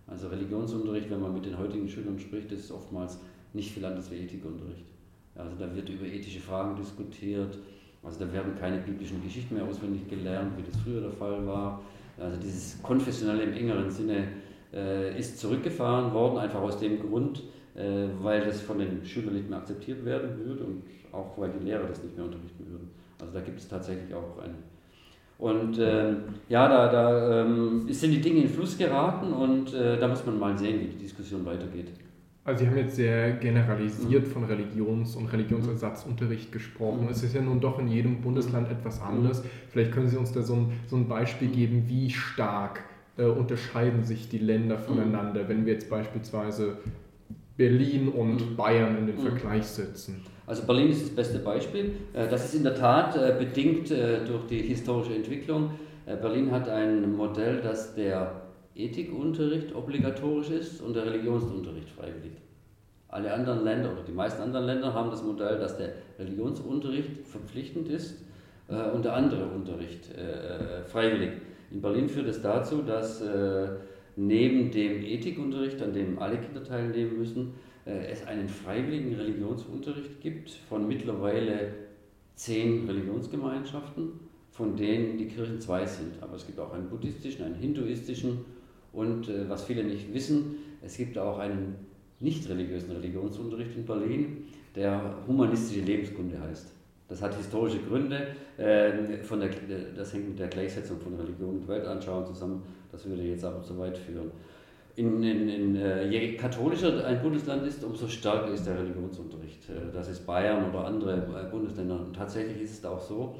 Also Religionsunterricht, wenn man mit den heutigen Schülern spricht, ist oftmals nicht viel anders wie Ethikunterricht. Also da wird über ethische Fragen diskutiert. Also da werden keine biblischen Geschichten mehr auswendig gelernt, wie das früher der Fall war. Also dieses Konfessionelle im engeren Sinne äh, ist zurückgefahren worden, einfach aus dem Grund, äh, weil das von den Schülern nicht mehr akzeptiert werden würde und auch weil die Lehrer das nicht mehr unterrichten würden. Also da gibt es tatsächlich auch eine. Und äh, ja, da, da ähm, sind die Dinge in Fluss geraten und äh, da muss man mal sehen, wie die Diskussion weitergeht. Also Sie haben jetzt sehr generalisiert von Religions- und Religionsersatzunterricht gesprochen. Mhm. Es ist ja nun doch in jedem Bundesland etwas anderes. Vielleicht können Sie uns da so ein, so ein Beispiel geben, wie stark äh, unterscheiden sich die Länder voneinander, wenn wir jetzt beispielsweise Berlin und Bayern in den Vergleich setzen. Also Berlin ist das beste Beispiel. Äh, das ist in der Tat äh, bedingt äh, durch die historische Entwicklung. Berlin hat ein Modell, das der Ethikunterricht obligatorisch ist und der Religionsunterricht freiwillig. Alle anderen Länder oder die meisten anderen Länder haben das Modell, dass der Religionsunterricht verpflichtend ist und der andere Unterricht freiwillig. In Berlin führt es dazu, dass neben dem Ethikunterricht, an dem alle Kinder teilnehmen müssen, es einen freiwilligen Religionsunterricht gibt von mittlerweile zehn Religionsgemeinschaften, von denen die Kirchen zwei sind. Aber es gibt auch einen buddhistischen, einen hinduistischen und äh, was viele nicht wissen, es gibt auch einen nicht religiösen Religionsunterricht in Berlin, der humanistische Lebenskunde heißt. Das hat historische Gründe, äh, von der, das hängt mit der Gleichsetzung von Religion und Weltanschauung zusammen, das würde jetzt aber zu weit führen. In, in, in, äh, je katholischer ein Bundesland ist, umso stärker ist der Religionsunterricht. Äh, das ist Bayern oder andere äh, Bundesländer. Und tatsächlich ist es auch so,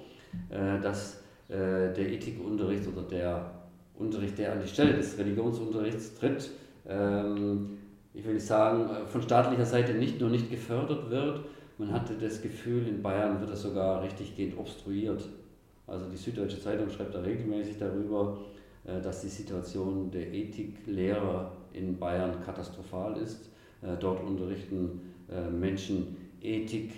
dass der Ethikunterricht oder der Unterricht, der an die Stelle des Religionsunterrichts tritt, ähm, ich will sagen, von staatlicher Seite nicht nur nicht gefördert wird, man hatte das Gefühl, in Bayern wird das sogar richtiggehend obstruiert. Also die Süddeutsche Zeitung schreibt da regelmäßig darüber, dass die Situation der Ethiklehrer in Bayern katastrophal ist. Äh, dort unterrichten äh, Menschen Ethik,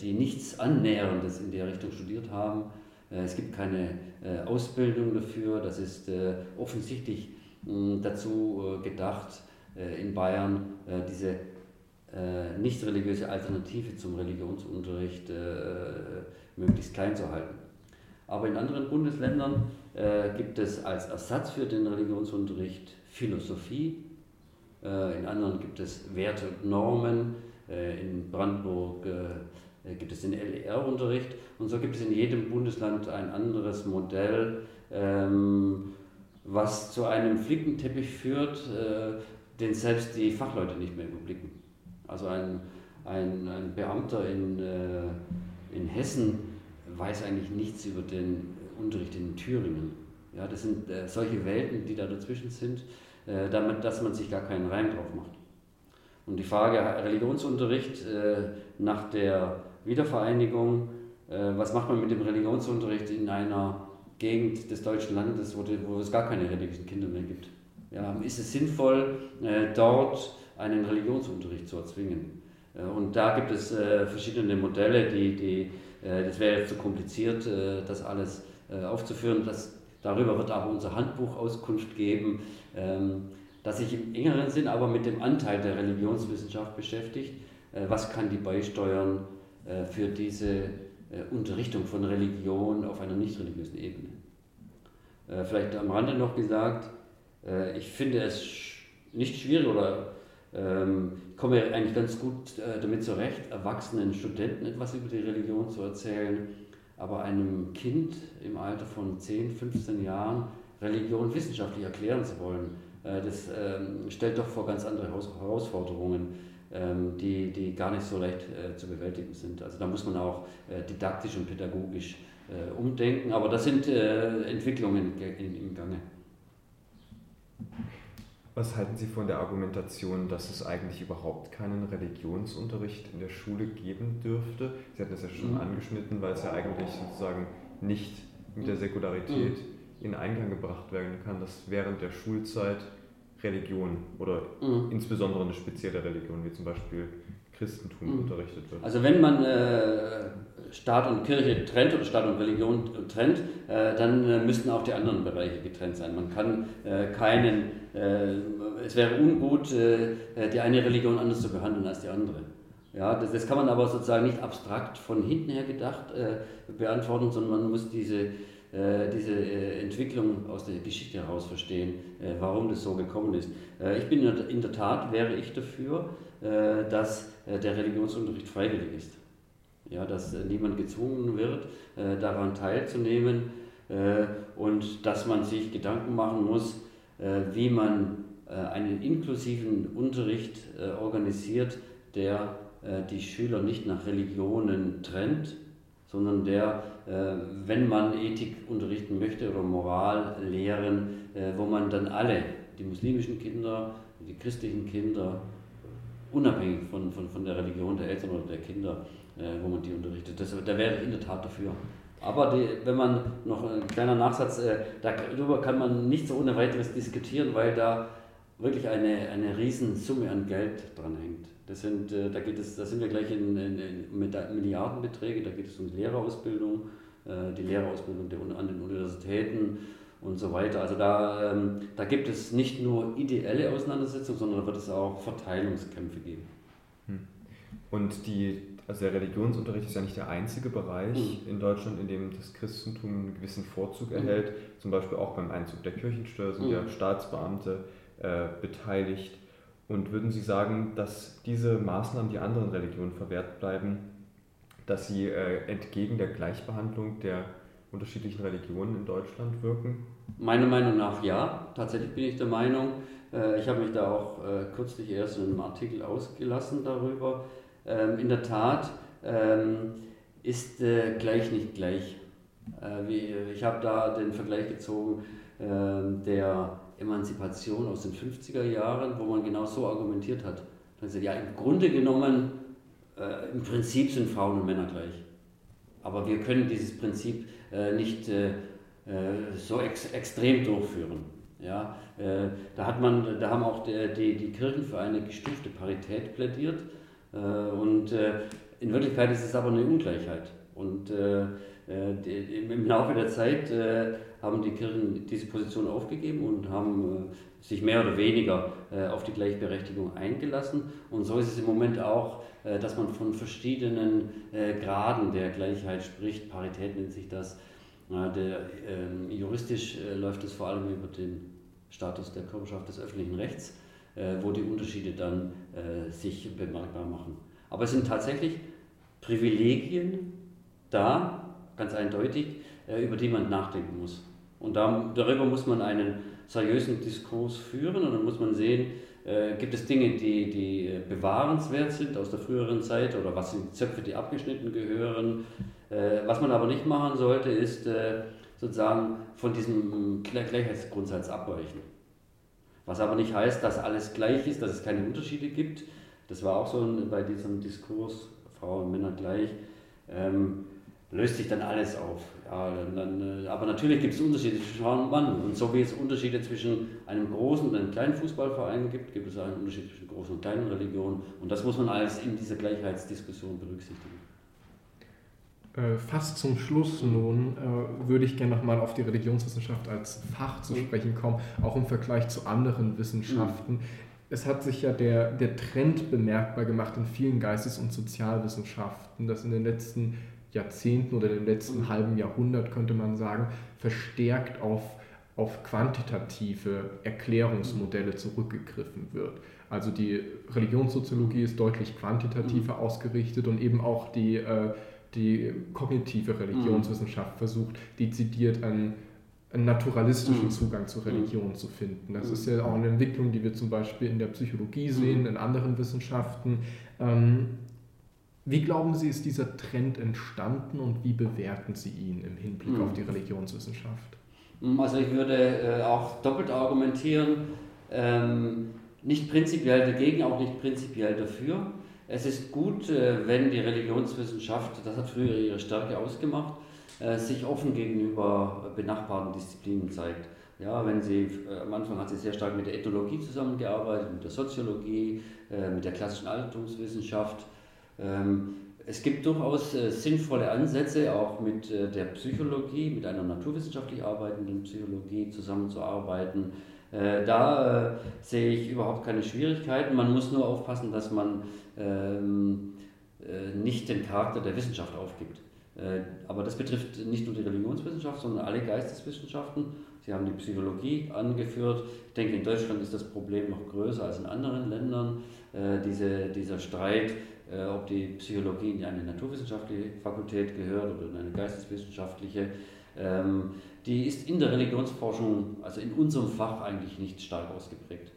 die nichts Annäherndes in der Richtung studiert haben. Es gibt keine Ausbildung dafür. Das ist offensichtlich dazu gedacht, in Bayern diese nicht religiöse Alternative zum Religionsunterricht möglichst klein zu halten. Aber in anderen Bundesländern äh, gibt es als Ersatz für den Religionsunterricht Philosophie, äh, in anderen gibt es Werte und Normen, äh, in Brandenburg äh, gibt es den LER-Unterricht und so gibt es in jedem Bundesland ein anderes Modell, ähm, was zu einem Flickenteppich führt, äh, den selbst die Fachleute nicht mehr überblicken. Also ein, ein, ein Beamter in, äh, in Hessen weiß eigentlich nichts über den Unterricht in Thüringen. Ja, das sind äh, solche Welten, die da dazwischen sind, äh, damit, dass man sich gar keinen Reim drauf macht. Und die Frage Religionsunterricht äh, nach der Wiedervereinigung, äh, was macht man mit dem Religionsunterricht in einer Gegend des deutschen Landes, wo, wo es gar keine religiösen Kinder mehr gibt? Ja, ist es sinnvoll, äh, dort einen Religionsunterricht zu erzwingen? Äh, und da gibt es verschiedene Modelle, die, die das wäre jetzt zu kompliziert, das alles aufzuführen. Das, darüber wird aber unser Handbuch Auskunft geben. Ähm, das sich im engeren Sinn aber mit dem Anteil der Religionswissenschaft beschäftigt. Äh, was kann die beisteuern äh, für diese äh, Unterrichtung von Religion auf einer nicht religiösen Ebene? Vielleicht am Rande noch gesagt, ich finde es nicht schwierig oder ähm, komme eigentlich ganz gut damit zurecht, erwachsenen Studenten etwas über die Religion zu erzählen, aber einem Kind im Alter von 10, 15 Jahren Religion wissenschaftlich erklären zu wollen, äh, das ähm, stellt doch vor ganz andere Herausforderungen, ähm, die, die gar nicht so leicht äh, zu bewältigen sind. Also da muss man auch äh, didaktisch und pädagogisch umdenken, aber das sind Entwicklungen im Gange. Was halten Sie von der Argumentation, dass es eigentlich überhaupt keinen Religionsunterricht in der Schule geben dürfte? Sie hatten das ja schon mhm. angeschnitten, weil es ja eigentlich sozusagen nicht mit der Säkularität mhm in Einklang gebracht werden kann, dass während der Schulzeit Religion oder mhm. insbesondere eine spezielle Religion, wie zum Beispiel Christentum, mhm. unterrichtet wird. Also wenn man äh, Staat und Kirche trennt oder Staat und Religion trennt, äh, dann äh, müssten auch die anderen Bereiche getrennt sein. Man kann äh, keinen, äh, es wäre ungut, äh, die eine Religion anders zu behandeln als die andere. Ja, das, das kann man aber sozusagen nicht abstrakt von hinten her gedacht beantworten, sondern man muss diese äh, diese äh, Entwicklung aus der Geschichte heraus verstehen, äh, warum das so gekommen ist. ich bin in der Tat, wäre ich dafür, dass der Religionsunterricht freiwillig ist. Ja, dass niemand gezwungen wird, daran teilzunehmen und dass man sich Gedanken machen muss, wie man einen inklusiven Unterricht organisiert, der die Schüler nicht nach Religionen trennt, sondern der, äh, wenn man Ethik unterrichten möchte oder Moral lehren, äh, wo man dann alle, die muslimischen Kinder, die christlichen Kinder, unabhängig von, von, von der Religion der Eltern oder der Kinder, äh, wo man die unterrichtet. Das, da wäre ich in der Tat dafür. Aber die, wenn man noch ein kleiner Nachsatz, darüber kann man nicht so ohne weiteres diskutieren, weil da wirklich eine, eine Riesensumme an Geld dran hängt. Das sind, äh, da, geht es, da sind wir gleich in, in, in Milliardenbeträge, da geht es um die Lehrerausbildung, äh, die Lehrerausbildung der, an den Universitäten und so weiter. Also da, ähm, da gibt es nicht nur ideelle Auseinandersetzungen, sondern da wird es auch Verteilungskämpfe geben. Hm. Und die, also der Religionsunterricht ist ja nicht der einzige Bereich mhm. in Deutschland, in dem das Christentum einen gewissen Vorzug mhm. erhält. Zum Beispiel auch beim Einzug der Kirchensteuer sind mhm. ja Staatsbeamte äh, beteiligt. Und würden Sie sagen, dass diese Maßnahmen, die anderen Religionen verwehrt bleiben, dass sie äh, entgegen der Gleichbehandlung der unterschiedlichen Religionen in Deutschland wirken? Meiner Meinung nach ja. Tatsächlich bin ich der Meinung, äh, ich habe mich da auch äh, kürzlich erst in einem Artikel ausgelassen darüber. Ähm, in der Tat ähm, ist äh, gleich nicht gleich. Ich habe da den Vergleich gezogen, ähm, der Emanzipation aus den 50er Jahren, wo man genau so argumentiert hat. Ja, im Grunde genommen, im Prinzip sind Frauen und Männer gleich. Aber wir können dieses Prinzip nicht so ex extrem durchführen. Ja, äh, da, hat man, da haben auch die, die, die Kirchen für eine gestufte Parität plädiert. Äh, und in Wirklichkeit ist es aber eine Ungleichheit. Und die, im Laufe der Zeit haben die Kirchen diese Position aufgegeben und haben äh, sich mehr oder weniger äh, auf die Gleichberechtigung eingelassen. Und so ist es im Moment auch, äh, dass man von verschiedenen Graden der Gleichheit spricht. Parität nennt sich das. Der, ähm, juristisch läuft es vor allem über den Status der Körperschaft des öffentlichen Rechts, wo die Unterschiede dann sich bemerkbar machen. Aber es sind tatsächlich Privilegien da, ganz eindeutig, über die man nachdenken muss. Und da, darüber muss man einen seriösen Diskurs führen und dann muss man sehen, äh, gibt es Dinge, die, die äh, bewahrenswert sind aus der früheren Zeit oder was sind Zöpfe, die abgeschnitten gehören. Äh, was man aber nicht machen sollte, ist äh, sozusagen von diesem Gleichheitsgrundsatz abweichen. Was aber nicht heißt, dass alles gleich ist, dass es keine Unterschiede gibt. Das war auch so bei diesem Diskurs, Frauen und Männer gleich. Ähm, löst sich dann alles auf. Ja, dann, äh, aber natürlich gibt es Unterschiede zwischen Frau und Mann. Und so wie es Unterschiede zwischen einem großen und einem kleinen Fußballverein gibt, gibt es auch einen Unterschied zwischen großen und kleinen Religionen. Und das muss man alles in dieser Gleichheitsdiskussion berücksichtigen. Äh, fast zum Schluss nun äh, würde ich gerne nochmal auf die Religionswissenschaft als Fach zu mhm. sprechen kommen, auch im Vergleich zu anderen Wissenschaften. Mhm. Es hat sich ja der, der Trend bemerkbar gemacht in vielen Geistes- und Sozialwissenschaften, dass in den letzten Jahrzehnten oder dem letzten mhm. halben Jahrhundert, könnte man sagen, verstärkt auf, auf quantitative Erklärungsmodelle zurückgegriffen wird. Also die Religionssoziologie ist deutlich quantitativer mhm. ausgerichtet und eben auch die, äh, die kognitive Religionswissenschaft mhm. versucht, dezidiert einen, einen naturalistischen mhm. Zugang zur Religion mhm. zu finden. Das ist ja auch eine Entwicklung, die wir zum Beispiel in der Psychologie sehen, in anderen Wissenschaften. Ähm, wie glauben Sie, ist dieser Trend entstanden und wie bewerten Sie ihn im Hinblick mhm. auf die Religionswissenschaft? Also ich würde äh, auch doppelt argumentieren, ähm, nicht prinzipiell dagegen, auch nicht prinzipiell dafür. Es ist gut, äh, wenn die Religionswissenschaft, das hat früher ihre Stärke ausgemacht, äh, sich offen gegenüber benachbarten Disziplinen zeigt. Ja, wenn sie, äh, am Anfang hat sie sehr stark mit der Ethnologie zusammengearbeitet, mit der Soziologie, mit der klassischen Altertumswissenschaft, ähm, es gibt durchaus sinnvolle Ansätze, auch mit der Psychologie, mit einer naturwissenschaftlich arbeitenden Psychologie zusammenzuarbeiten. Da sehe ich überhaupt keine Schwierigkeiten. Man muss nur aufpassen, dass man nicht den Charakter der Wissenschaft aufgibt. Aber das betrifft nicht nur die Religionswissenschaft, sondern alle Geisteswissenschaften. Sie haben die Psychologie angeführt. Ich denke, in Deutschland ist das Problem noch größer als in anderen Ländern. Diese, dieser Streit äh, ob die Psychologie in eine naturwissenschaftliche Fakultät gehört oder in eine geisteswissenschaftliche. Ähm, die ist in der Religionsforschung, also in unserem Fach eigentlich nicht stark ausgeprägt.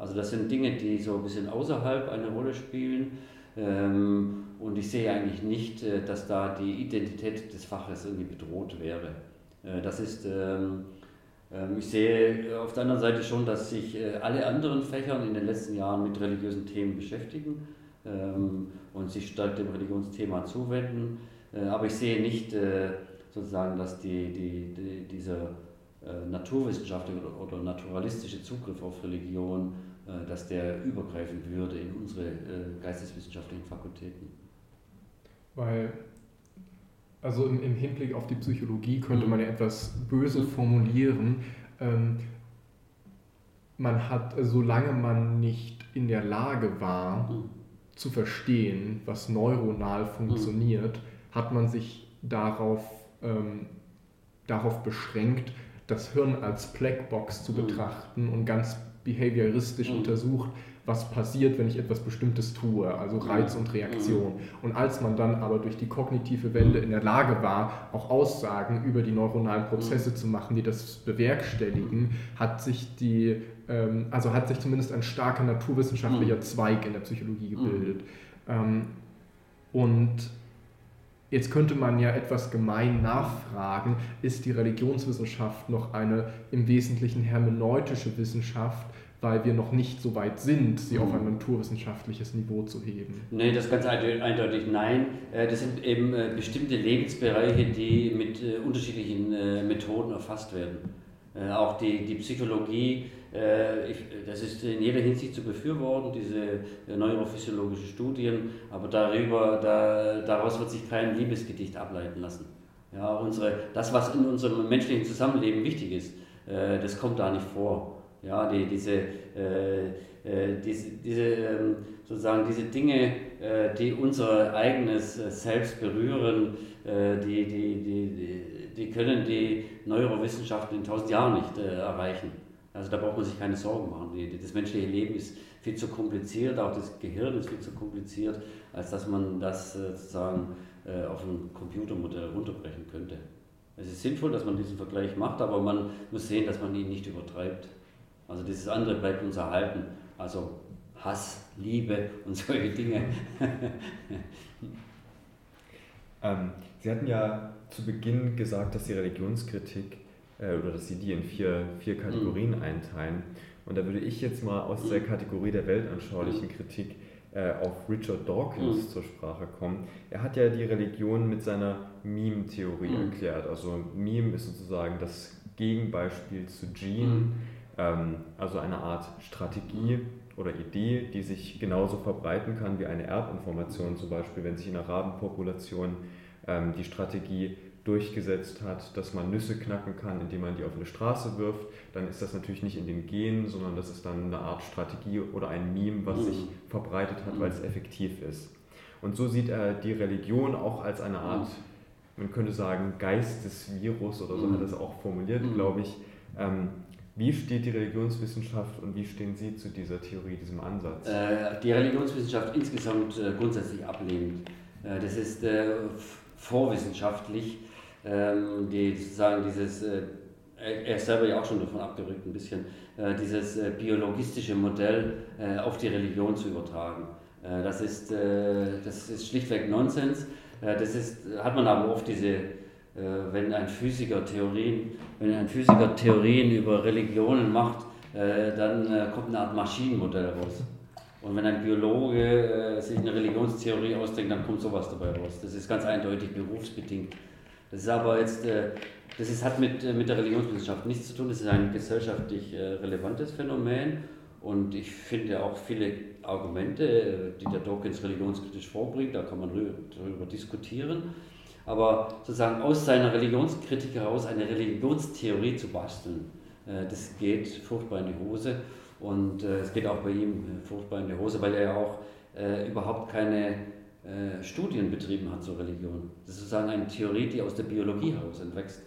Also das sind Dinge, die so ein bisschen außerhalb eine Rolle spielen. Ähm, und ich sehe eigentlich nicht, äh, dass da die Identität des Faches irgendwie bedroht wäre. Äh, das ist, ähm, ich sehe auf der anderen Seite schon, dass sich alle anderen Fächer in den letzten Jahren mit religiösen Themen beschäftigen ähm, und sich stark dem Religionsthema zuwenden. Äh, aber ich sehe nicht äh, sozusagen, dass die, die, die, dieser äh, naturwissenschaftliche oder, naturalistische Zugriff auf Religion, äh, dass der übergreifen würde in unsere äh, geisteswissenschaftlichen Fakultäten. Weil also im, im, Hinblick auf die Psychologie könnte mhm. man ja etwas böse formulieren. Ähm, man hat, solange man nicht in der Lage war, mhm zu verstehen, was neuronal funktioniert, mhm. hat man sich darauf, ähm, darauf beschränkt, das Hirn als Blackbox zu mhm. betrachten und ganz behavioristisch mhm. untersucht, was passiert, wenn ich etwas Bestimmtes tue, also Reiz und Reaktion. Und als man dann aber durch die kognitive Wende in der Lage war, auch Aussagen über die neuronalen Prozesse zu machen, die das bewerkstelligen, hat sich die ähm, also hat sich zumindest ein starker naturwissenschaftlicher mhm. Zweig in der Psychologie mhm. gebildet. Mhm. und Jetzt könnte man ja etwas gemein nachfragen, ist die Religionswissenschaft noch eine im Wesentlichen hermeneutische Wissenschaft, weil wir noch nicht so weit sind, sie auf ein mhm. naturwissenschaftliches Niveau zu heben? Nee, das ist ganz eindeutig nein. Äh, das sind eben äh, bestimmte Lebensbereiche, die mit äh, unterschiedlichen Methoden erfasst werden. Auch die, die Psychologie ich, das ist in jeder Hinsicht zu befürworten, diese äh, neurophysiologischen Studien, aber darüber, da, daraus wird sich kein Liebesgedicht ableiten lassen. Ja, unsere, das, was in unserem menschlichen Zusammenleben wichtig ist, äh, das kommt da nicht vor. Ja, die, diese, diese, diese, ähm, sozusagen diese Dinge, die unser eigenes Selbst berühren, die, die, die, die können die Neurowissenschaften in tausend Jahren nicht erreichen. Also da braucht man sich keine Sorgen machen. das menschliche Leben ist viel zu kompliziert, auch das Gehirn ist viel zu kompliziert, als dass man das äh, sozusagen äh, auf ein Computermodell runterbrechen könnte. Es ist sinnvoll, dass man diesen Vergleich macht, aber man muss sehen, dass man ihn nicht übertreibt. Also dieses andere bleibt uns erhalten. Also Hass, Liebe und solche Dinge. ähm, Sie hatten ja zu Beginn gesagt, dass die Religionskritik äh, oder dass Sie die in vier, vier Kategorien mhm. einteilen. Und da würde ich jetzt mal aus der mhm. Kategorie der weltanschaulichen mhm. Kritik äh, auf Richard Dawkins mhm. zur Sprache kommen. Er hat ja die Religion mit seiner Meme-Theorie mhm. erklärt. Also Meme ist sozusagen das Gegenbeispiel zu Gene, mhm. ähm, also eine Art Strategie oder Idee, die sich genauso verbreiten kann wie eine Erbinformation, zum Beispiel wenn sich in Arabenpopulationen ähm, die Strategie durchgesetzt hat, dass man Nüsse knacken kann, indem man die auf eine Straße wirft, dann ist das natürlich nicht in den Genen, sondern das ist dann eine Art Strategie oder ein Meme, was sich mhm. verbreitet hat, weil es effektiv ist. Und so sieht er die Religion auch als eine Art, man könnte sagen, Geistesvirus oder so hat er es auch formuliert, mhm. glaube ich. Ähm, wie steht die Religionswissenschaft und wie stehen Sie zu dieser Theorie, diesem Ansatz? Äh, die Religionswissenschaft insgesamt äh, grundsätzlich ablehnend. Äh, das ist vorwissenschaftlich ähm, die sozusagen dieses, äh, er ist selber ja auch schon davon abgerückt ein bisschen, äh, dieses äh, biologistische Modell äh, auf die Religion zu übertragen. Äh, das, ist, äh, das ist schlichtweg Nonsens. das ist, hat man aber oft diese, wenn ein Physiker Theorien, wenn ein Physiker Theorien über Religionen macht, dann kommt eine Art Maschinenmodell raus. Und wenn ein Biologe sich eine Religionstheorie ausdenkt, dann kommt sowas dabei raus. Das ist ganz eindeutig berufsbedingt. Das ist aber jetzt, äh, das ist, hat mit, äh, mit der Religionswissenschaft nichts zu tun, das ist ein gesellschaftlich äh, relevantes Phänomen und ich finde auch viele Argumente, die der Dawkins religionskritisch vorbringt, da kann man darüber diskutieren. Aber sozusagen aus seiner Religionskritik heraus eine Religionstheorie zu basteln, das geht furchtbar in die Hose. Und es geht auch bei ihm furchtbar in die Hose, weil er ja auch überhaupt keine äh, Studien betrieben hat zur Religion. Das ist sozusagen eine Theorie, die aus der Biologie heraus entwächst.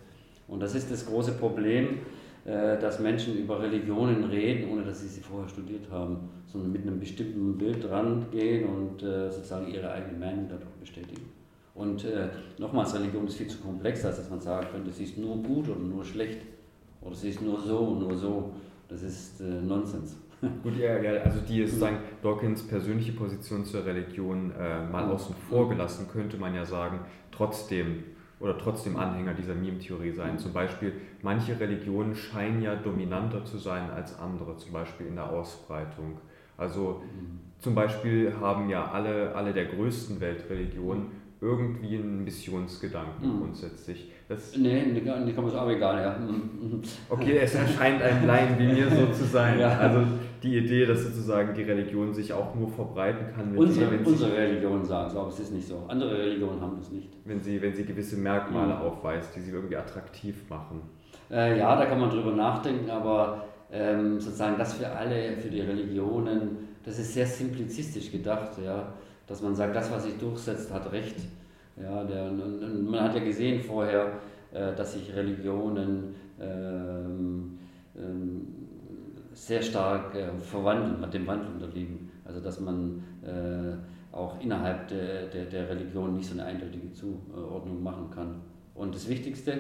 Und das ist das große Problem, äh, dass Menschen über Religionen reden, ohne dass sie sie vorher studiert haben, sondern mit einem bestimmten Bild rangehen und äh, sozusagen ihre eigene Meinung dadurch bestätigen. Und äh, nochmals, Religion ist viel zu komplex, als dass man sagen könnte, sie ist nur gut oder nur schlecht oder sie ist nur so und nur so. Das ist äh, Nonsens. Gut, ja, ja, also die sozusagen Dawkins persönliche Position zur Religion äh, mal außen vor gelassen, könnte man ja sagen, trotzdem oder trotzdem Anhänger dieser Meme-Theorie sein. Zum Beispiel, manche Religionen scheinen ja dominanter zu sein als andere, zum Beispiel in der Ausbreitung. Also zum Beispiel haben ja alle, alle der größten Weltreligionen irgendwie einen Missionsgedanken mhm. grundsätzlich. Das nee, nee, kann man aber egal, ja. Okay, es erscheint einem Laien wie mir so zu sein. Ja. Also die Idee, dass sozusagen die Religion sich auch nur verbreiten kann. unsere, sie, unsere Religion sagen so, aber es ist nicht so. Andere Religionen haben das nicht. Wenn sie, wenn sie gewisse Merkmale mhm. aufweist, die sie irgendwie attraktiv machen. Äh, ja, da kann man drüber nachdenken, aber ähm, sozusagen das für alle, für die Religionen, das ist sehr simplizistisch gedacht, ja, dass man sagt, das, was sich durchsetzt, hat Recht. Ja, der, man hat ja gesehen vorher, äh, dass sich Religionen ähm, ähm, sehr stark äh, verwandeln, dem Wandel unterliegen. Also dass man äh, auch innerhalb der, der, der, Religion nicht so eine eindeutige Zuordnung machen kann. Und das Wichtigste,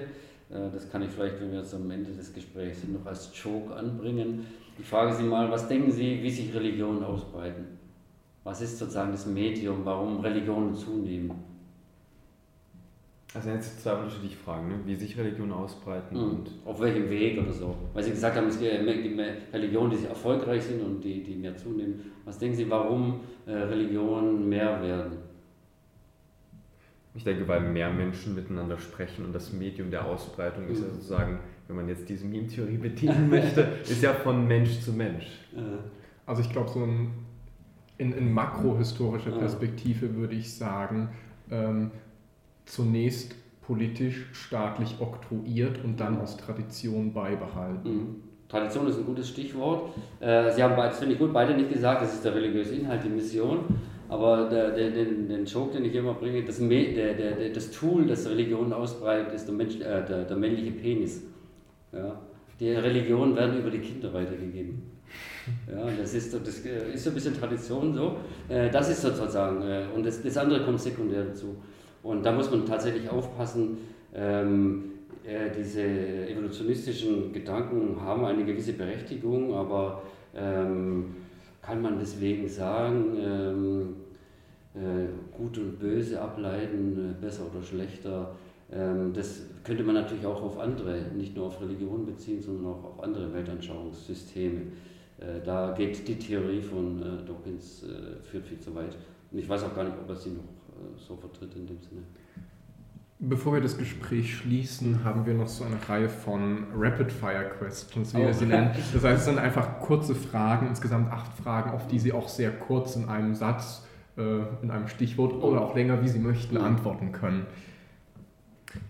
äh, das kann ich vielleicht, wenn wir jetzt am Ende des Gesprächs sind, noch als Joke anbringen. Ich frage Sie mal, was denken Sie, wie sich Religionen ausbreiten? Was ist sozusagen das Medium, warum Religionen zunehmen? Also jetzt zwei unterschiedliche Fragen, ne? wie sich Religionen ausbreiten mhm. und auf welchem Weg oder so. Weil Sie gesagt haben, es gibt Religionen, die erfolgreich sind und die, die mehr zunehmen. Was denken Sie, warum äh, Religionen mehr werden? Ich denke, weil mehr Menschen miteinander sprechen und das Medium der Ausbreitung ist ja mhm. sozusagen, wenn man jetzt diese Meme-Theorie bedienen möchte, ist ja von Mensch zu Mensch. Also ich glaube, so ein, in, in makrohistorischer Perspektive würde ich sagen, ähm, zunächst politisch staatlich oktroyiert und dann aus Tradition beibehalten. Mhm. Tradition ist ein gutes Stichwort. Äh, Sie haben, das finde ich gut, beide nicht gesagt, das ist der religiöse Inhalt, die Mission. Aber der, der, den, den Joke, den ich immer bringe, das, der, der, das Tool, das Religion ausbreitet, ist der, Mensch, äh, der männliche Penis. Ja? Die Religionen werden über die Kinder weitergegeben. Ja, das ist, das äh, ist so ein bisschen Tradition so. Äh, das ist sozusagen, und das, das andere kommt sekundär dazu. Und da muss man tatsächlich aufpassen, ähm, äh, diese evolutionistischen Gedanken haben eine gewisse Berechtigung, aber ähm, kann man deswegen sagen, ähm, äh, gut und böse ableiten, äh, besser oder schlechter. Das könnte man natürlich auch auf andere, nicht nur auf Religion beziehen, sondern auch auf andere Weltanschauungssysteme. Äh, da geht die Theorie von äh, Dawkins äh, führt viel zu weit. Und ich weiß auch gar nicht, ob er sie noch äh, so vertritt in dem Sinne. Bevor wir das Gespräch schließen, haben wir noch so eine Reihe von Rapid-Fire-Questions, wie wir oh. sie nennen. Das heißt, es sind einfach kurze Fragen, insgesamt acht Fragen, auf die Sie auch sehr kurz in einem Satz, äh, in einem Stichwort oder auch länger, wie Sie möchten, antworten können.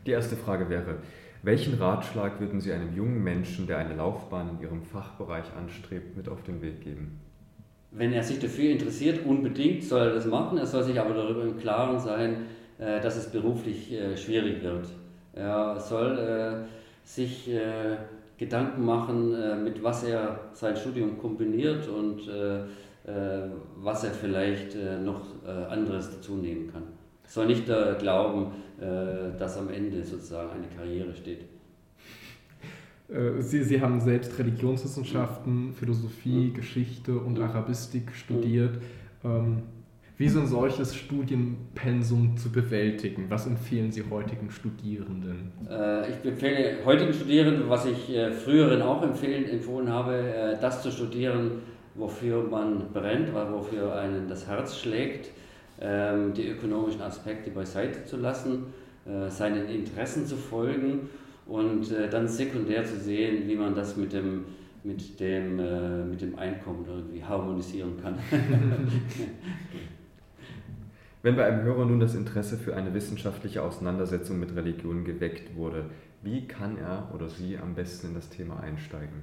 Die erste Frage wäre, welchen Ratschlag würden Sie einem jungen Menschen, der eine Laufbahn in Ihrem Fachbereich anstrebt, mit auf den Weg geben? Wenn er sich dafür interessiert, unbedingt soll er das machen. Er soll sich aber darüber im Klaren sein, äh, dass es beruflich äh, schwierig wird. Er soll äh, sich Gedanken machen, mit was er sein Studium kombiniert und was er vielleicht noch anderes dazu nehmen kann. Soll nicht glauben, dass am Ende sozusagen eine Karriere steht. Sie, Sie haben selbst Religionswissenschaften, Philosophie, Geschichte und Arabistik studiert. Ähm, wie so ein solches Studienpensum zu bewältigen? Was empfehlen Sie heutigen Studierenden? Äh, ich empfehle heutigen Studierenden, was ich äh, früheren auch empfehlen, empfohlen habe, äh, das zu studieren, wofür man brennt, wofür einen das Herz schlägt, die ökonomischen Aspekte beiseite zu lassen, seinen Interessen zu folgen und dann sekundär zu sehen, wie man das mit dem mit dem, mit dem Einkommen irgendwie harmonisieren kann. Wenn bei einem Hörer nun das Interesse für eine wissenschaftliche Auseinandersetzung mit Religion geweckt wurde, wie kann er oder sie am besten in das Thema einsteigen?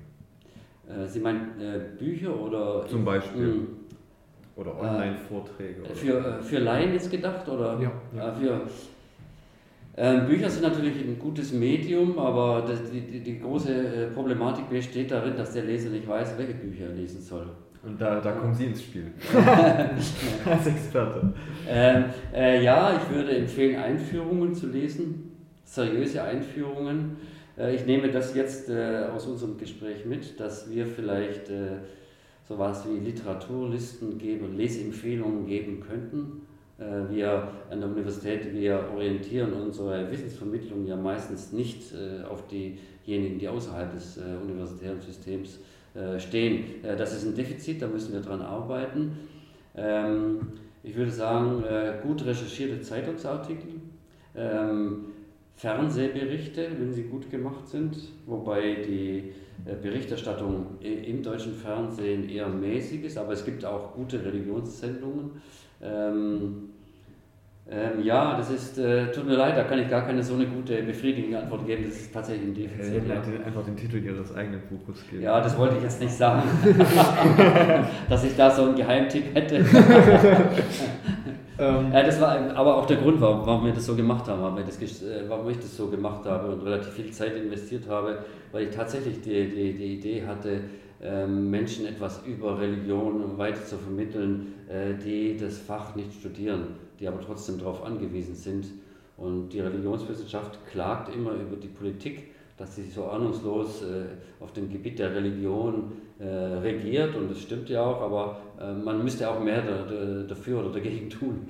Äh, sie meinen äh, Bücher oder? Zum Beispiel. Mh, hm. Oder Online-Vorträge? Äh, für, äh, für Laien ist gedacht? Oder? Ja. ja. für, ähm, Bücher sind natürlich ein gutes Medium, aber das, die, die, die, große äh, Problematik besteht darin, dass der Leser nicht weiß, welche Bücher er lesen soll. Und da, da kommen Sie ins Spiel. Als Experte. Ähm, äh, ja, ich würde empfehlen, Einführungen zu lesen, seriöse Einführungen. Äh, ich nehme das jetzt äh, aus unserem Gespräch mit, dass wir vielleicht äh, sowas wie Literaturlisten geben, Lesempfehlungen geben könnten. Äh, wir an der Universität, wir orientieren unsere Wissensvermittlung ja meistens nicht äh, auf diejenigen, die außerhalb des universitären Systems äh, stehen. Äh, das ist ein Defizit, da müssen wir dran arbeiten. Ähm, ich würde sagen, äh, gut recherchierte Zeitungsartikel, ähm, Fernsehberichte, wenn sie gut gemacht sind, wobei die Berichterstattung im deutschen Fernsehen eher mäßig ist, aber es gibt auch gute Religionssendungen. Ähm, ähm, ja, das ist, äh, tut mir leid, da kann ich gar keine so eine gute, befriedigende Antwort geben. Das ist tatsächlich ein Defizit. Ja, einfach den Titel Ihres eigenen Buches geben. Ja, das wollte ich jetzt nicht sagen, dass ich da so einen Geheimtipp hätte. ähm. ja, das war aber auch der Grund, warum, warum wir das so gemacht haben, warum, das, äh, warum ich das so gemacht habe und relativ viel Zeit investiert habe, weil ich tatsächlich die, die, die Idee hatte, ähm, Menschen etwas über Religion weiter zu vermitteln, äh, die das Fach nicht studieren, die aber trotzdem darauf angewiesen sind. Und die Religionswissenschaft klagt immer über die Politik, dass sie so ahnungslos äh, auf dem Gebiet der Religion äh, regiert und das stimmt ja auch, aber man müsste auch mehr dafür oder dagegen tun.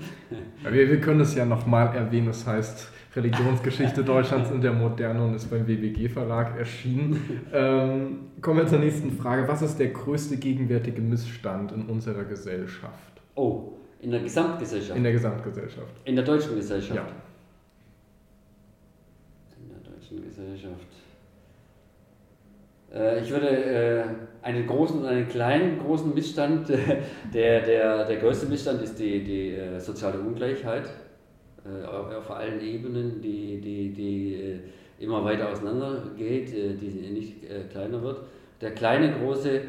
wir, wir können es ja nochmal erwähnen, das heißt, Religionsgeschichte Deutschlands in der Moderne und ist beim WWG Verlag erschienen. Ähm, kommen wir zur nächsten Frage. Was ist der größte gegenwärtige Missstand in unserer Gesellschaft? Oh, in der Gesamtgesellschaft? In der Gesamtgesellschaft. In der deutschen Gesellschaft? Ja. In der deutschen Gesellschaft. Äh, ich würde äh, einen großen und einen kleinen großen Missstand, der, der, der größte Missstand ist die, die äh, soziale Ungleichheit äh, auf allen Ebenen, die, die, die äh, immer weiter auseinandergeht, äh, die nicht kleiner wird. Der kleine große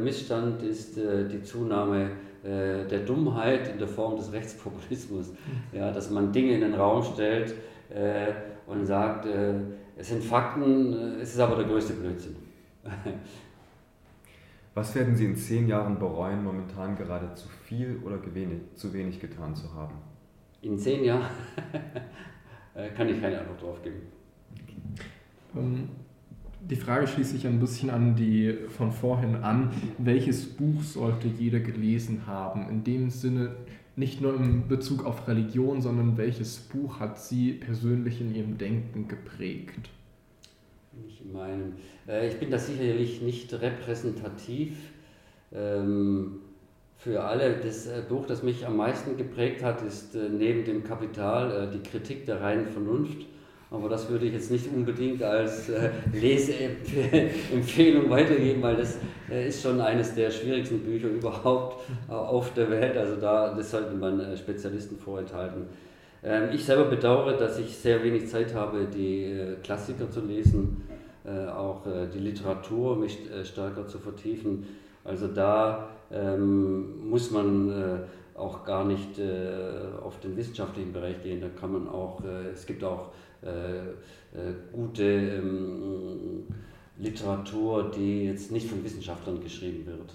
Missstand ist die Zunahme der Dummheit in der Form des Rechtspopulismus. Ja, dass man Dinge in den Raum stellt und sagt, es sind Fakten, es ist aber der größte Blödsinn. Was werden Sie in zehn Jahren bereuen, momentan gerade zu viel oder zu wenig getan zu haben? in zehn Jahren äh, kann ich keine Antwort drauf geben. Ähm, Die Frage schließt sich ein bisschen an die von vorhin an. Welches Buch sollte jeder gelesen haben? In dem Sinne nicht nur in Bezug auf Religion, sondern welches Buch hat Sie persönlich in Ihrem Denken geprägt? Ich meine, äh, ich bin da sicherlich nicht repräsentativ ähm, für alle. Das äh, Buch, das mich am meisten geprägt hat, ist äh, neben dem Kapital die Kritik der reinen Vernunft aber das würde ich jetzt nicht unbedingt als äh, Leseempfehlung weitergeben, weil das äh, ist schon eines der schwierigsten Bücher überhaupt äh, auf der Welt. Also da, das sollte man äh, Spezialisten vorenthalten. Ähm, ich selber bedauere, dass ich sehr wenig Zeit habe, die äh, Klassiker zu lesen, äh, auch die Literatur mich stärker zu vertiefen. Also da ähm, muss man auch gar nicht auf den wissenschaftlichen Bereich gehen. Da kann man auch, es gibt auch gute ähm, Literatur, die jetzt nicht von Wissenschaftlern geschrieben wird.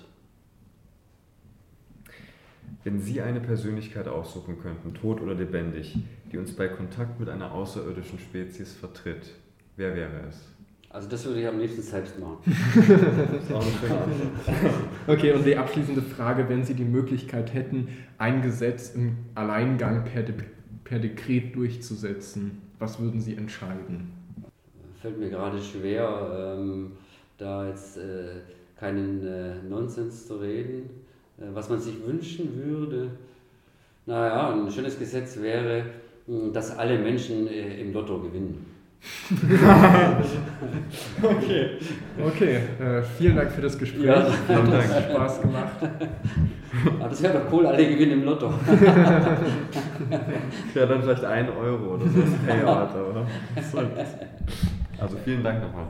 Wenn Sie eine Persönlichkeit aussuchen könnten, tot oder lebendig, die uns bei Kontakt mit einer außerirdischen Spezies vertritt, wer wäre es? Also das würde ich am liebsten selbst machen. okay, und die abschließende Frage, wenn Sie die Möglichkeit hätten, ein Gesetz im Alleingang per, De per Dekret durchzusetzen, was würden Sie entscheiden? Fällt mir gerade schwer, ähm, da jetzt äh, keinen äh, Nonsens zu reden. Äh, was man sich wünschen würde, naja, ein schönes Gesetz wäre, dass alle Menschen äh, im Lotto gewinnen. Okay, okay. Äh, vielen Dank für das Gespräch. Ja, vielen Dank. Hat Spaß gemacht. Aber das wäre doch cool, alle gewinnen im Lotto. ja, dann vielleicht ein Euro oder so Payout, oder? Also vielen Dank nochmal.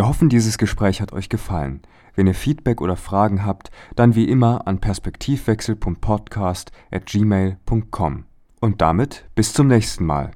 Wir hoffen, dieses Gespräch hat euch gefallen. Wenn ihr Feedback oder Fragen habt, dann wie immer an perspektivwechsel.podcast@gmail.com. Und damit bis zum nächsten Mal.